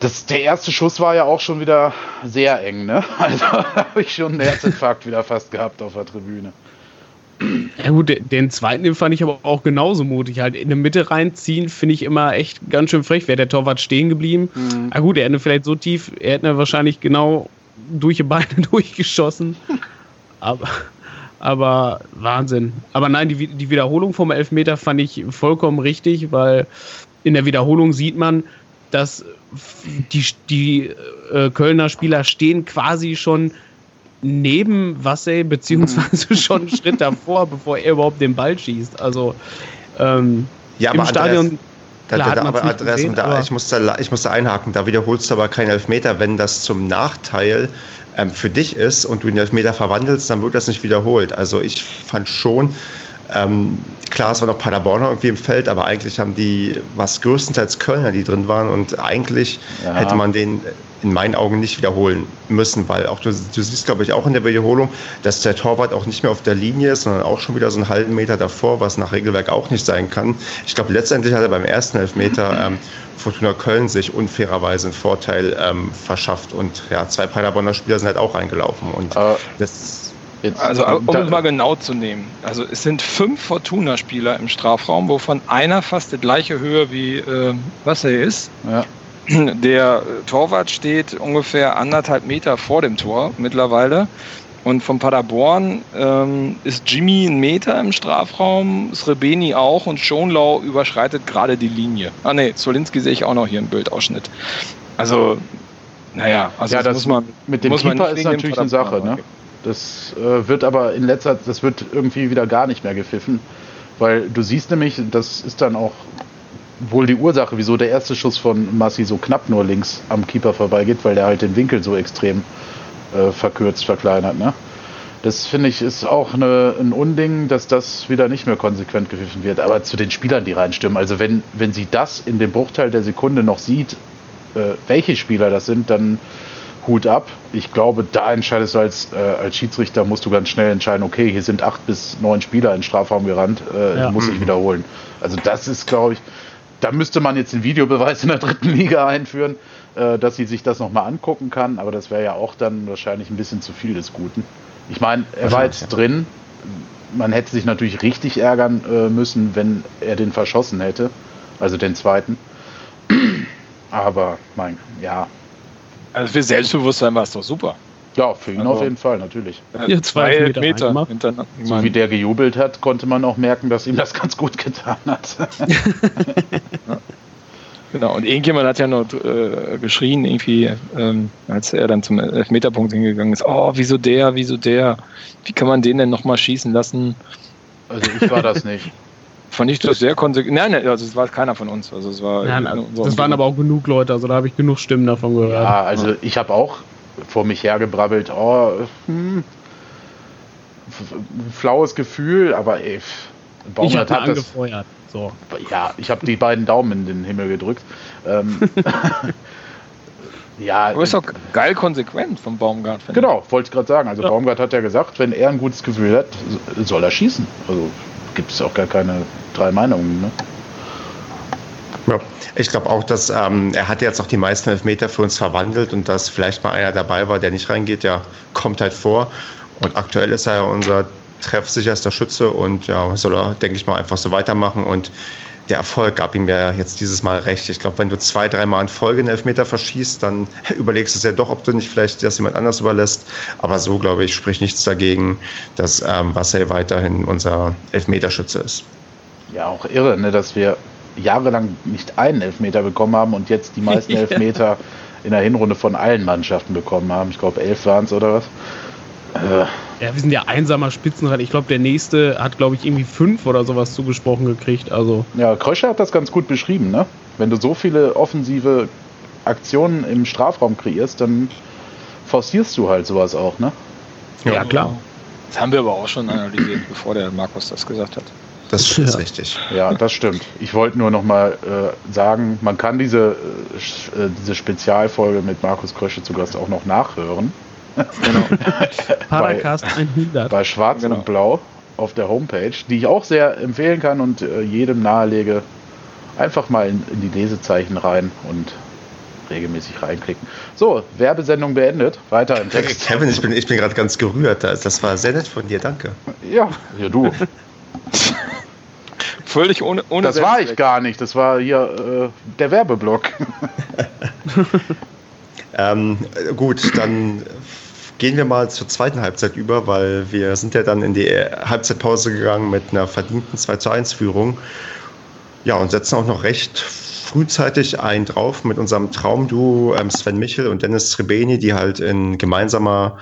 das, der erste Schuss war ja auch schon wieder sehr eng, ne? Also habe ich schon einen Herzinfarkt wieder fast gehabt auf der Tribüne. Ja gut, den zweiten den fand ich aber auch genauso mutig. Halt in der Mitte reinziehen, finde ich immer echt ganz schön frech. Wäre der Torwart stehen geblieben. Mhm. Ah gut, er hätte vielleicht so tief, er hätte wahrscheinlich genau durch die Beine durchgeschossen. aber, aber Wahnsinn. Aber nein, die, die Wiederholung vom Elfmeter fand ich vollkommen richtig, weil in der Wiederholung sieht man, dass die, die äh, Kölner Spieler stehen quasi schon neben Wassey, beziehungsweise mhm. schon einen Schritt davor, bevor er überhaupt den Ball schießt. Also ähm, ja, im Stadion. Da, da, da, aber Andreas, gesehen, da, aber ich, muss da, ich muss da einhaken, da wiederholst du aber keinen Elfmeter. Wenn das zum Nachteil ähm, für dich ist und du den Elfmeter verwandelst, dann wird das nicht wiederholt. Also ich fand schon, ähm, klar, es war noch Paderborner irgendwie im Feld, aber eigentlich haben die, was größtenteils Kölner, die drin waren und eigentlich ja. hätte man den in meinen Augen nicht wiederholen müssen, weil auch du, du siehst, glaube ich, auch in der Wiederholung, dass der Torwart auch nicht mehr auf der Linie ist, sondern auch schon wieder so einen halben Meter davor, was nach Regelwerk auch nicht sein kann. Ich glaube, letztendlich hat er beim ersten Elfmeter ähm, Fortuna Köln sich unfairerweise einen Vorteil ähm, verschafft und ja, zwei Paderborner Spieler sind halt auch reingelaufen und uh, das Jetzt, also um es mal genau zu nehmen. Also es sind fünf Fortuna-Spieler im Strafraum, wovon einer fast die gleiche Höhe wie äh, was er ist. Ja. Der Torwart steht ungefähr anderthalb Meter vor dem Tor mittlerweile. Und von Paderborn ähm, ist Jimmy ein Meter im Strafraum, Srebeni auch und Schonlau überschreitet gerade die Linie. Ah ne, Zolinski sehe ich auch noch hier im Bildausschnitt. Also, naja, also ja, das, muss man mit dem Keeper ist natürlich eine Sache, ne? Das äh, wird aber in letzter das wird irgendwie wieder gar nicht mehr gepfiffen, weil du siehst nämlich, das ist dann auch wohl die Ursache, wieso der erste Schuss von Massi so knapp nur links am Keeper vorbeigeht, weil der halt den Winkel so extrem äh, verkürzt, verkleinert. Ne? Das finde ich ist auch eine, ein Unding, dass das wieder nicht mehr konsequent gepfiffen wird. Aber zu den Spielern, die reinstürmen, also wenn, wenn sie das in dem Bruchteil der Sekunde noch sieht, äh, welche Spieler das sind, dann Hut ab. Ich glaube, da entscheidest du als, äh, als Schiedsrichter, musst du ganz schnell entscheiden, okay, hier sind acht bis neun Spieler in den Strafraum gerannt, äh, ja. muss ich mhm. wiederholen. Also das ist, glaube ich, da müsste man jetzt einen Videobeweis in der dritten Liga einführen, äh, dass sie sich das nochmal angucken kann, aber das wäre ja auch dann wahrscheinlich ein bisschen zu viel des Guten. Ich meine, er war jetzt drin. Man hätte sich natürlich richtig ärgern äh, müssen, wenn er den verschossen hätte, also den zweiten. Aber mein, ja. Also für Selbstbewusstsein war es doch super. Ja, für ihn also, auf jeden Fall, natürlich. Ja, zwei, zwei Meter, Meter So wie der gejubelt hat, konnte man auch merken, dass ihm das ganz gut getan hat. Genau, und irgendjemand hat ja noch äh, geschrien, irgendwie, ähm, als er dann zum Elfmeterpunkt hingegangen ist, oh, wieso der, wieso der, wie kann man den denn nochmal schießen lassen? Also ich war das nicht. Fand ich das sehr konsequent. Nein, nein, also es war keiner von uns. Also es war nein, das waren aber auch genug Leute, also da habe ich genug Stimmen davon gehört. Ja, also ich habe auch vor mich hergebrabbelt, oh, hm, flaues Gefühl, aber ey, Baumgart hat angefeuert. Das, so. Ja, ich habe die beiden Daumen in den Himmel gedrückt. Ähm, ja, aber ist doch geil konsequent vom Baumgart. Genau, wollte ich gerade sagen. Also ja. Baumgart hat ja gesagt, wenn er ein gutes Gefühl hat, soll er schießen. Also gibt es auch gar keine drei Meinungen. Ne? Ja, ich glaube auch, dass ähm, er hat jetzt auch die meisten Elfmeter für uns verwandelt und dass vielleicht mal einer dabei war, der nicht reingeht, ja, kommt halt vor. Und aktuell ist er ja unser treffsicherster Schütze und ja, soll er, denke ich mal, einfach so weitermachen. Und der Erfolg gab ihm ja jetzt dieses Mal recht. Ich glaube, wenn du zwei, dreimal in Folge einen Elfmeter verschießt, dann überlegst du es ja doch, ob du nicht vielleicht das jemand anders überlässt. Aber so, glaube ich, spricht nichts dagegen, dass ähm, Marcel weiterhin unser Elfmeterschütze ist. Ja, auch irre, ne, dass wir jahrelang nicht einen Elfmeter bekommen haben und jetzt die meisten Elfmeter in der Hinrunde von allen Mannschaften bekommen haben. Ich glaube, elf waren es oder was. Äh. Ja, wir sind ja einsamer Spitzenreiter. Ich glaube, der nächste hat, glaube ich, irgendwie fünf oder sowas zugesprochen gekriegt. Also. Ja, Kröscher hat das ganz gut beschrieben, ne? Wenn du so viele offensive Aktionen im Strafraum kreierst, dann forcierst du halt sowas auch, ne? Ja, ja klar. Das haben wir aber auch schon analysiert, bevor der Markus das gesagt hat. Das ist ja. richtig. Ja, das stimmt. Ich wollte nur noch mal äh, sagen, man kann diese, äh, diese Spezialfolge mit Markus Krösche zu Gast auch noch nachhören. Genau. Paracast 100. Bei Schwarz genau. und Blau auf der Homepage, die ich auch sehr empfehlen kann und äh, jedem nahelege, einfach mal in, in, die Lesezeichen rein und regelmäßig reinklicken. So, Werbesendung beendet. Weiter im Text. Kevin, ich bin, ich bin gerade ganz gerührt. Das war sehr nett von dir, danke. Ja, ja du. Völlig ohne, ohne Das war ich gar nicht. Das war hier äh, der Werbeblock. ähm, gut, dann gehen wir mal zur zweiten Halbzeit über, weil wir sind ja dann in die Halbzeitpause gegangen mit einer verdienten 2 zu 1 Führung. Ja, und setzen auch noch recht frühzeitig einen drauf mit unserem Traumduo ähm, Sven Michel und Dennis Trebeni, die halt in gemeinsamer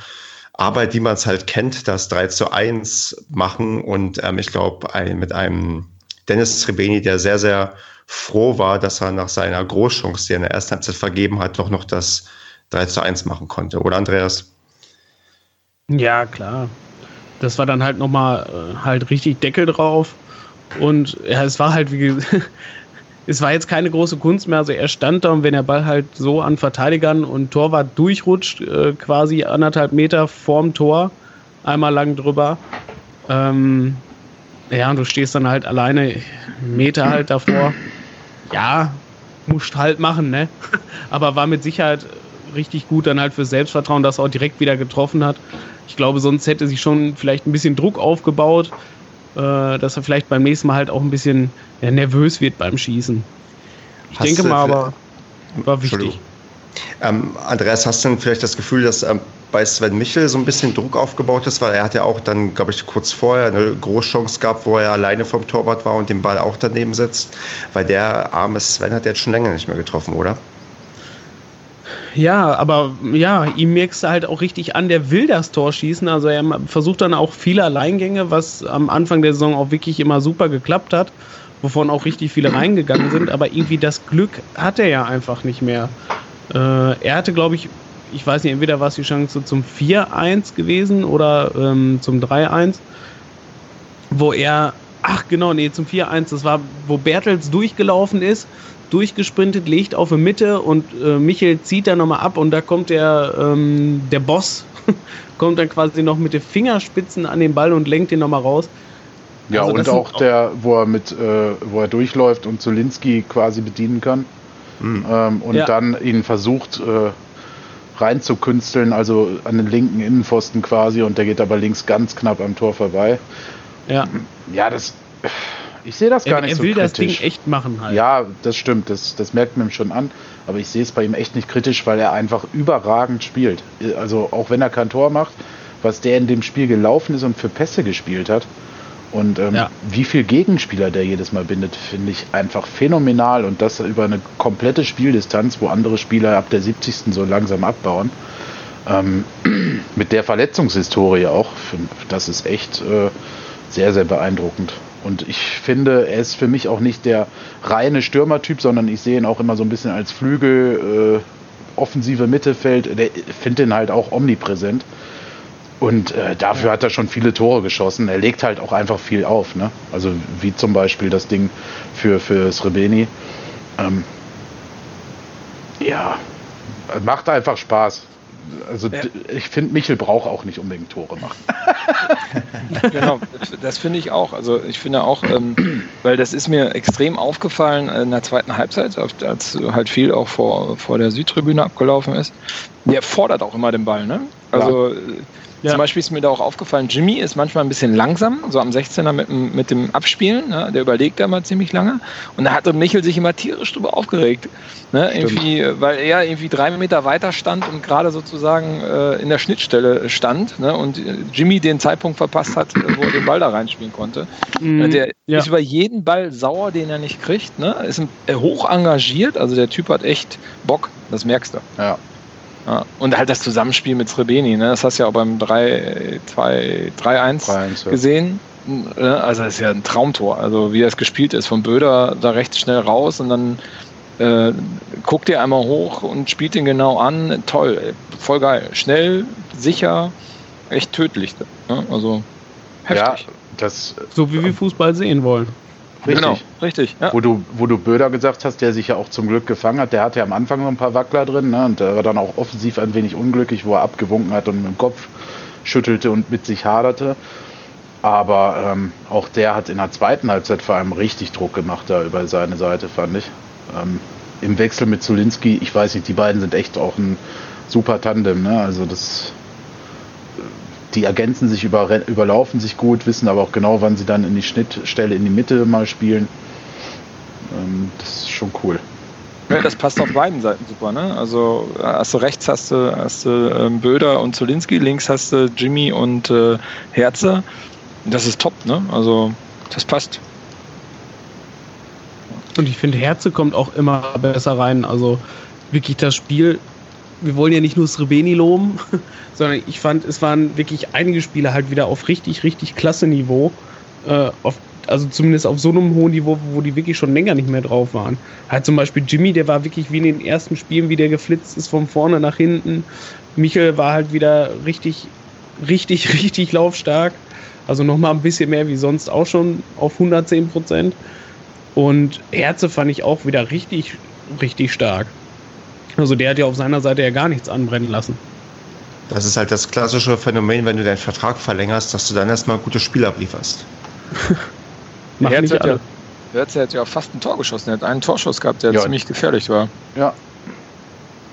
Arbeit, wie man es halt kennt, das 3 zu 1 machen und ähm, ich glaube mit einem Dennis Trebeni, der sehr, sehr froh war, dass er nach seiner Großchance, die er in der ersten Halbzeit vergeben hat, doch noch das 3 zu 1 machen konnte. Oder Andreas? Ja, klar. Das war dann halt nochmal äh, halt richtig Deckel drauf. Und ja, es war halt wie es war jetzt keine große Kunst mehr. Also er stand da und wenn der Ball halt so an Verteidigern und Torwart durchrutscht, äh, quasi anderthalb Meter vorm Tor, einmal lang drüber, ähm, ja, und du stehst dann halt alleine Meter halt davor. Ja, musst halt machen, ne? Aber war mit Sicherheit richtig gut dann halt für Selbstvertrauen, dass er auch direkt wieder getroffen hat. Ich glaube, sonst hätte sich schon vielleicht ein bisschen Druck aufgebaut, dass er vielleicht beim nächsten Mal halt auch ein bisschen ja, nervös wird beim Schießen. Ich hast denke mal aber, war wichtig. Ähm, Andreas, hast du denn vielleicht das Gefühl, dass ähm, bei Sven Michel so ein bisschen Druck aufgebaut ist, weil er hat ja auch dann, glaube ich, kurz vorher eine Großchance gehabt, wo er alleine vom Torwart war und den Ball auch daneben setzt. Weil der arme Sven hat jetzt schon länger nicht mehr getroffen, oder? Ja, aber ja, ihm merkst du halt auch richtig an, der will das Tor schießen. Also er versucht dann auch viele Alleingänge, was am Anfang der Saison auch wirklich immer super geklappt hat, wovon auch richtig viele reingegangen sind. Aber irgendwie das Glück hat er ja einfach nicht mehr. Äh, er hatte, glaube ich, ich weiß nicht, entweder war es die Chance zum 4-1 gewesen oder ähm, zum 3-1, wo er, ach genau, nee, zum 4-1, das war, wo Bertels durchgelaufen ist, durchgesprintet, legt auf die Mitte und äh, Michel zieht da nochmal ab und da kommt der, ähm, der Boss, kommt dann quasi noch mit den Fingerspitzen an den Ball und lenkt den nochmal raus. Ja, also und auch der, wo er mit, äh, wo er durchläuft und Zulinski quasi bedienen kann. Mhm. Ähm, und ja. dann ihn versucht, äh, reinzukünsteln, also an den linken Innenpfosten quasi, und der geht aber links ganz knapp am Tor vorbei. Ja. Ja, das. Ich sehe das gar er, nicht er so kritisch. Er will das Ding echt machen halt. Ja, das stimmt, das, das merkt man ihm schon an. Aber ich sehe es bei ihm echt nicht kritisch, weil er einfach überragend spielt. Also auch wenn er kein Tor macht, was der in dem Spiel gelaufen ist und für Pässe gespielt hat, und ähm, ja. wie viel Gegenspieler der jedes Mal bindet, finde ich einfach phänomenal. Und das über eine komplette Spieldistanz, wo andere Spieler ab der 70. so langsam abbauen. Ähm, mit der Verletzungshistorie auch. Das ist echt äh, sehr, sehr beeindruckend. Und ich finde, er ist für mich auch nicht der reine Stürmertyp, sondern ich sehe ihn auch immer so ein bisschen als Flügel, äh, offensive Mittelfeld. Ich finde ihn halt auch omnipräsent. Und äh, dafür hat er schon viele Tore geschossen. Er legt halt auch einfach viel auf. Ne? Also wie zum Beispiel das Ding für, für Srebeni. Ähm, ja, macht einfach Spaß. Also ja. ich finde, Michel braucht auch nicht unbedingt Tore machen. genau, das finde ich auch. Also ich finde auch, ähm, weil das ist mir extrem aufgefallen in der zweiten Halbzeit, als halt viel auch vor, vor der Südtribüne abgelaufen ist. Der fordert auch immer den Ball, ne? Also ja. Ja. Zum Beispiel ist mir da auch aufgefallen, Jimmy ist manchmal ein bisschen langsam, so am 16er mit, mit dem Abspielen. Ne? Der überlegt da mal ziemlich lange. Und da hatte Michel sich immer tierisch drüber aufgeregt. Ne? Irgendwie, weil er irgendwie drei Meter weiter stand und gerade sozusagen äh, in der Schnittstelle stand ne? und Jimmy den Zeitpunkt verpasst hat, wo er den Ball da reinspielen konnte. Mhm. Der ja. ist über jeden Ball sauer, den er nicht kriegt. Ne? Ist hoch engagiert, also der Typ hat echt Bock, das merkst du. Ja. Ja, und halt das Zusammenspiel mit Srebeni, ne? das hast du ja auch beim 3-1 gesehen. Ne? Also das ist ja ein Traumtor. Also wie das gespielt ist, von Böder da rechts schnell raus und dann äh, guckt er einmal hoch und spielt ihn genau an. Toll, voll geil. Schnell, sicher, echt tödlich. Ne? Also heftig. Ja, das, so wie wir Fußball sehen wollen. Richtig. Genau, richtig. Ja. Wo, du, wo du Böder gesagt hast, der sich ja auch zum Glück gefangen hat, der hatte ja am Anfang noch ein paar Wackler drin ne, und der war dann auch offensiv ein wenig unglücklich, wo er abgewunken hat und mit dem Kopf schüttelte und mit sich haderte. Aber ähm, auch der hat in der zweiten Halbzeit vor allem richtig Druck gemacht da über seine Seite, fand ich. Ähm, Im Wechsel mit Zulinski, ich weiß nicht, die beiden sind echt auch ein super Tandem. Ne? Also das die ergänzen sich, über, überlaufen sich gut, wissen aber auch genau, wann sie dann in die Schnittstelle in die Mitte mal spielen. Ähm, das ist schon cool. Ja, das passt auf beiden Seiten super, ne? Also hast du rechts hast du, hast du ähm, Böder und Zulinski, links hast du Jimmy und äh, Herze. Das ist top, ne? Also das passt. Und ich finde, Herze kommt auch immer besser rein. Also wirklich das Spiel wir wollen ja nicht nur Srebeni loben, sondern ich fand, es waren wirklich einige Spiele halt wieder auf richtig, richtig klasse Niveau. Äh, auf, also zumindest auf so einem hohen Niveau, wo die wirklich schon länger nicht mehr drauf waren. Halt zum Beispiel Jimmy, der war wirklich wie in den ersten Spielen, wie der geflitzt ist von vorne nach hinten. Michel war halt wieder richtig, richtig, richtig laufstark. Also nochmal ein bisschen mehr wie sonst auch schon auf 110 Prozent. Und Herze fand ich auch wieder richtig, richtig stark. Also der hat ja auf seiner Seite ja gar nichts anbrennen lassen. Das ist halt das klassische Phänomen, wenn du deinen Vertrag verlängerst, dass du dann erstmal ein gutes Spiel ablieferst. Machen Herz nicht alle. Ja, Herz hat ja fast ein Tor geschossen. Er hat einen Torschuss gehabt, der ja. ziemlich gefährlich war. Ja.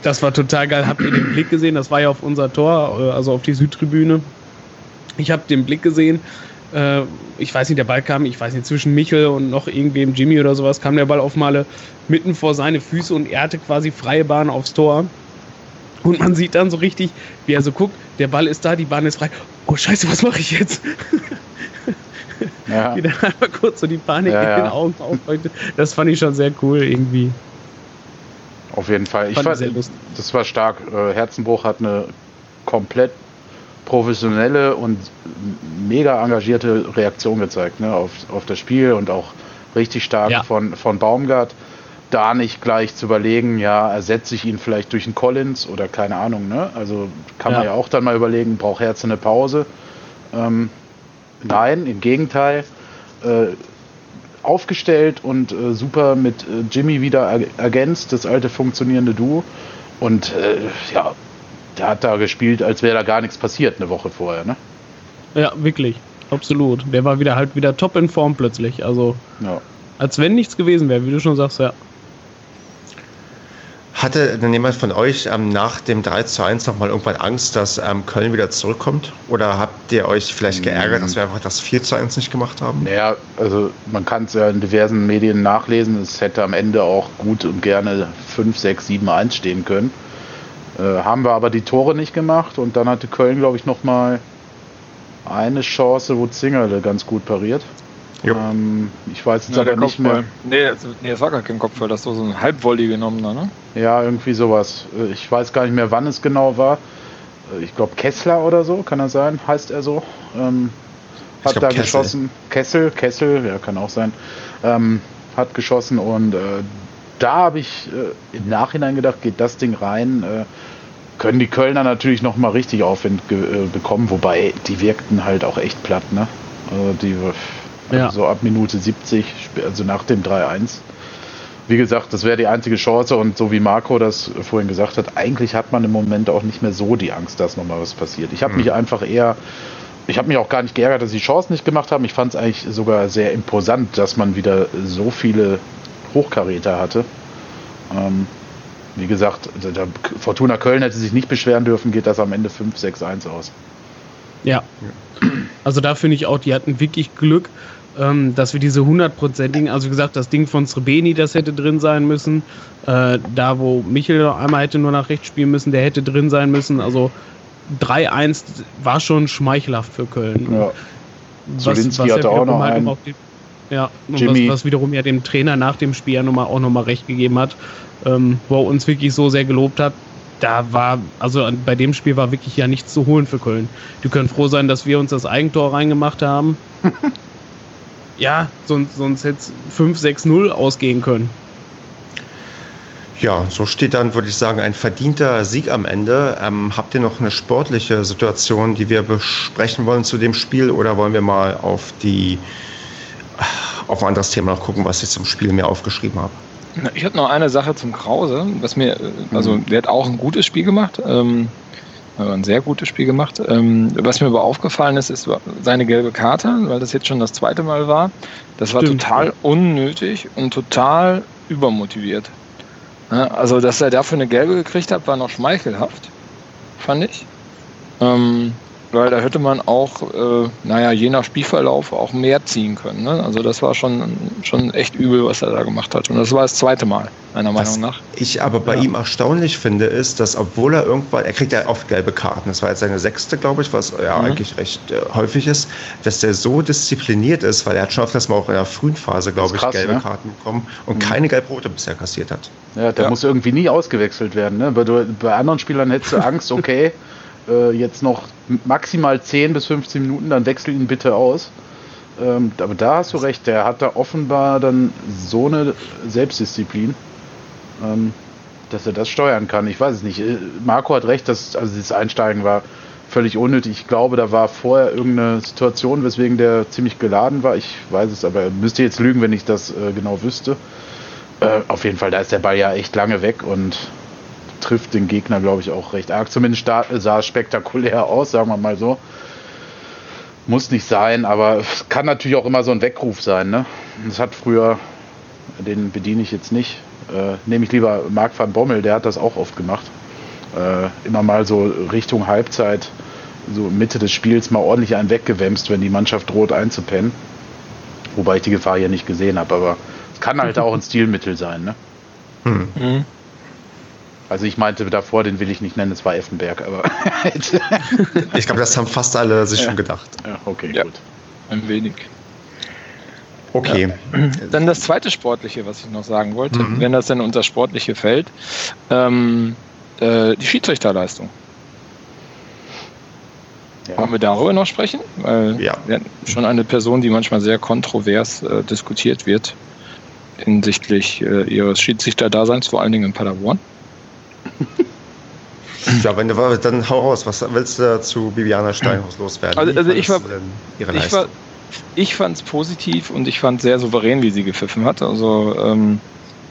Das war total geil. Habt ihr den Blick gesehen? Das war ja auf unser Tor, äh, also auf die Südtribüne. Ich habe den Blick gesehen. Äh, ich weiß nicht, der Ball kam, ich weiß nicht, zwischen Michel und noch irgendwem, Jimmy oder sowas, kam der Ball auf Male mitten vor seine Füße und er hatte quasi freie Bahn aufs Tor. Und man sieht dann so richtig, wie er so guckt, der Ball ist da, die Bahn ist frei. Oh scheiße, was mache ich jetzt? Ja. Wie dann einfach kurz so die Panik ja, in den Augen aufleuchtet. Das fand ich schon sehr cool irgendwie. Auf jeden Fall. Ich fand, fand das war stark. Äh, Herzenbruch hat eine komplett professionelle und mega engagierte Reaktion gezeigt ne, auf, auf das Spiel und auch richtig stark ja. von, von Baumgart. Da nicht gleich zu überlegen, ja, ersetze ich ihn vielleicht durch einen Collins oder keine Ahnung, ne? Also kann ja. man ja auch dann mal überlegen, braucht Herz eine Pause. Ähm, nein, im Gegenteil. Äh, aufgestellt und äh, super mit äh, Jimmy wieder ergänzt, das alte funktionierende Duo. Und äh, ja, der hat da gespielt, als wäre da gar nichts passiert eine Woche vorher, ne? Ja, wirklich. Absolut. Der war wieder halt wieder top in Form plötzlich. Also, ja. als wenn nichts gewesen wäre, wie du schon sagst, ja. Hatte denn jemand von euch ähm, nach dem 3 zu 1 nochmal irgendwann Angst, dass ähm, Köln wieder zurückkommt? Oder habt ihr euch vielleicht geärgert, dass wir einfach das 4 zu 1 nicht gemacht haben? Naja, also man kann es ja in diversen Medien nachlesen. Es hätte am Ende auch gut und gerne 5, 6, 7, 1 stehen können. Äh, haben wir aber die Tore nicht gemacht und dann hatte Köln, glaube ich, nochmal eine Chance, wo Zingerle ganz gut pariert. Ähm, ich weiß jetzt ja, aber nicht mehr. Nee, also, nee, das war gar kein Kopfball, das war so ein Halbvolley genommen, ne? Ja, irgendwie sowas. Äh, ich weiß gar nicht mehr, wann es genau war. Äh, ich glaube Kessler oder so, kann er sein, heißt er so. Ähm, hat glaub, da Kessel. geschossen. Kessel, Kessel, ja, kann auch sein. Ähm, hat geschossen und äh, da habe ich äh, im Nachhinein gedacht, geht das Ding rein. Äh, können die Kölner natürlich nochmal richtig Aufwind äh, bekommen, wobei die wirkten halt auch echt platt, ne? Also die ja. so ab Minute 70, also nach dem 3-1. Wie gesagt, das wäre die einzige Chance und so wie Marco das vorhin gesagt hat, eigentlich hat man im Moment auch nicht mehr so die Angst, dass nochmal was passiert. Ich habe mhm. mich einfach eher, ich habe mich auch gar nicht geärgert, dass sie Chancen nicht gemacht haben. Ich fand es eigentlich sogar sehr imposant, dass man wieder so viele Hochkaräter hatte. Ähm, wie gesagt, der Fortuna Köln hätte sich nicht beschweren dürfen, geht das am Ende 5-6-1 aus. Ja. Also da finde ich auch, die hatten wirklich Glück, ähm, dass wir diese hundertprozentigen, also wie gesagt, das Ding von Srebeni, das hätte drin sein müssen. Äh, da, wo Michel noch einmal hätte nur nach rechts spielen müssen, der hätte drin sein müssen. Also 3-1 war schon schmeichelhaft für Köln. Ja. Was, was hatte auch noch halt Ja, was, was, wiederum ja dem Trainer nach dem Spiel ja nochmal, auch nochmal recht gegeben hat, ähm, wo er uns wirklich so sehr gelobt hat. Da war, also bei dem Spiel war wirklich ja nichts zu holen für Köln. Die können froh sein, dass wir uns das Eigentor reingemacht haben. ja, sonst, sonst hätte es 5-6-0 ausgehen können. Ja, so steht dann, würde ich sagen, ein verdienter Sieg am Ende. Ähm, habt ihr noch eine sportliche Situation, die wir besprechen wollen zu dem Spiel oder wollen wir mal auf die auf ein anderes Thema noch gucken, was ich zum Spiel mir aufgeschrieben habe? Ich habe noch eine Sache zum Krause, was mir, also mhm. der hat auch ein gutes Spiel gemacht, ähm, ein sehr gutes Spiel gemacht. Ähm, was mir aber aufgefallen ist, ist seine gelbe Karte, weil das jetzt schon das zweite Mal war. Das Stimmt. war total unnötig und total übermotiviert. Ja, also, dass er dafür eine gelbe gekriegt hat, war noch schmeichelhaft, fand ich. Ähm, weil da hätte man auch, äh, naja, je nach Spielverlauf auch mehr ziehen können. Ne? Also das war schon, schon echt übel, was er da gemacht hat. Und das war das zweite Mal, meiner was Meinung nach. Ich aber bei ja. ihm erstaunlich finde, ist, dass obwohl er irgendwann, er kriegt ja oft gelbe Karten, das war jetzt seine sechste, glaube ich, was ja mhm. eigentlich recht äh, häufig ist, dass der so diszipliniert ist, weil er hat schon oft mal auch in der frühen Phase, glaube ich, krass, gelbe ne? Karten bekommen und mhm. keine gelb-rote bisher kassiert hat. Ja, der ja. muss irgendwie nie ausgewechselt werden. Ne? Bei, bei anderen Spielern hättest du Angst, okay, äh, jetzt noch maximal 10 bis 15 Minuten, dann wechsel ihn bitte aus. Ähm, aber da hast du recht, der hat da offenbar dann so eine Selbstdisziplin, ähm, dass er das steuern kann. Ich weiß es nicht. Äh, Marco hat recht, dass also dieses Einsteigen war völlig unnötig. Ich glaube, da war vorher irgendeine Situation, weswegen der ziemlich geladen war. Ich weiß es, aber müsste jetzt lügen, wenn ich das äh, genau wüsste. Äh, auf jeden Fall, da ist der Ball ja echt lange weg und trifft den Gegner, glaube ich, auch recht arg. Zumindest sah es spektakulär aus, sagen wir mal so. Muss nicht sein, aber es kann natürlich auch immer so ein Weckruf sein. Ne? Das hat früher, den bediene ich jetzt nicht, äh, nehme ich lieber Marc van Bommel, der hat das auch oft gemacht. Äh, immer mal so Richtung Halbzeit, so Mitte des Spiels mal ordentlich einen weggewämst, wenn die Mannschaft droht einzupennen. Wobei ich die Gefahr hier nicht gesehen habe, aber es kann halt auch ein Stilmittel sein. Ne? Hm. Also ich meinte davor, den will ich nicht nennen, es war Effenberg, aber. ich glaube, das haben fast alle sich ja. schon gedacht. Ja, okay, ja. gut. Ein wenig. Okay. Ja. Dann das zweite Sportliche, was ich noch sagen wollte, mhm. wenn das denn unter Sportliche fällt, ähm, äh, die Schiedsrichterleistung. Ja. Wollen wir darüber noch sprechen? Weil ja. schon eine Person, die manchmal sehr kontrovers äh, diskutiert wird hinsichtlich äh, ihres Schiedsrichterdaseins, vor allen Dingen in Paderborn. Ja, wenn du dann hau raus. Was willst du zu Bibiana Steinhaus loswerden? Also, also ich war, ich war, ich fand es positiv und ich fand sehr souverän, wie sie gepfiffen hat. Also ähm,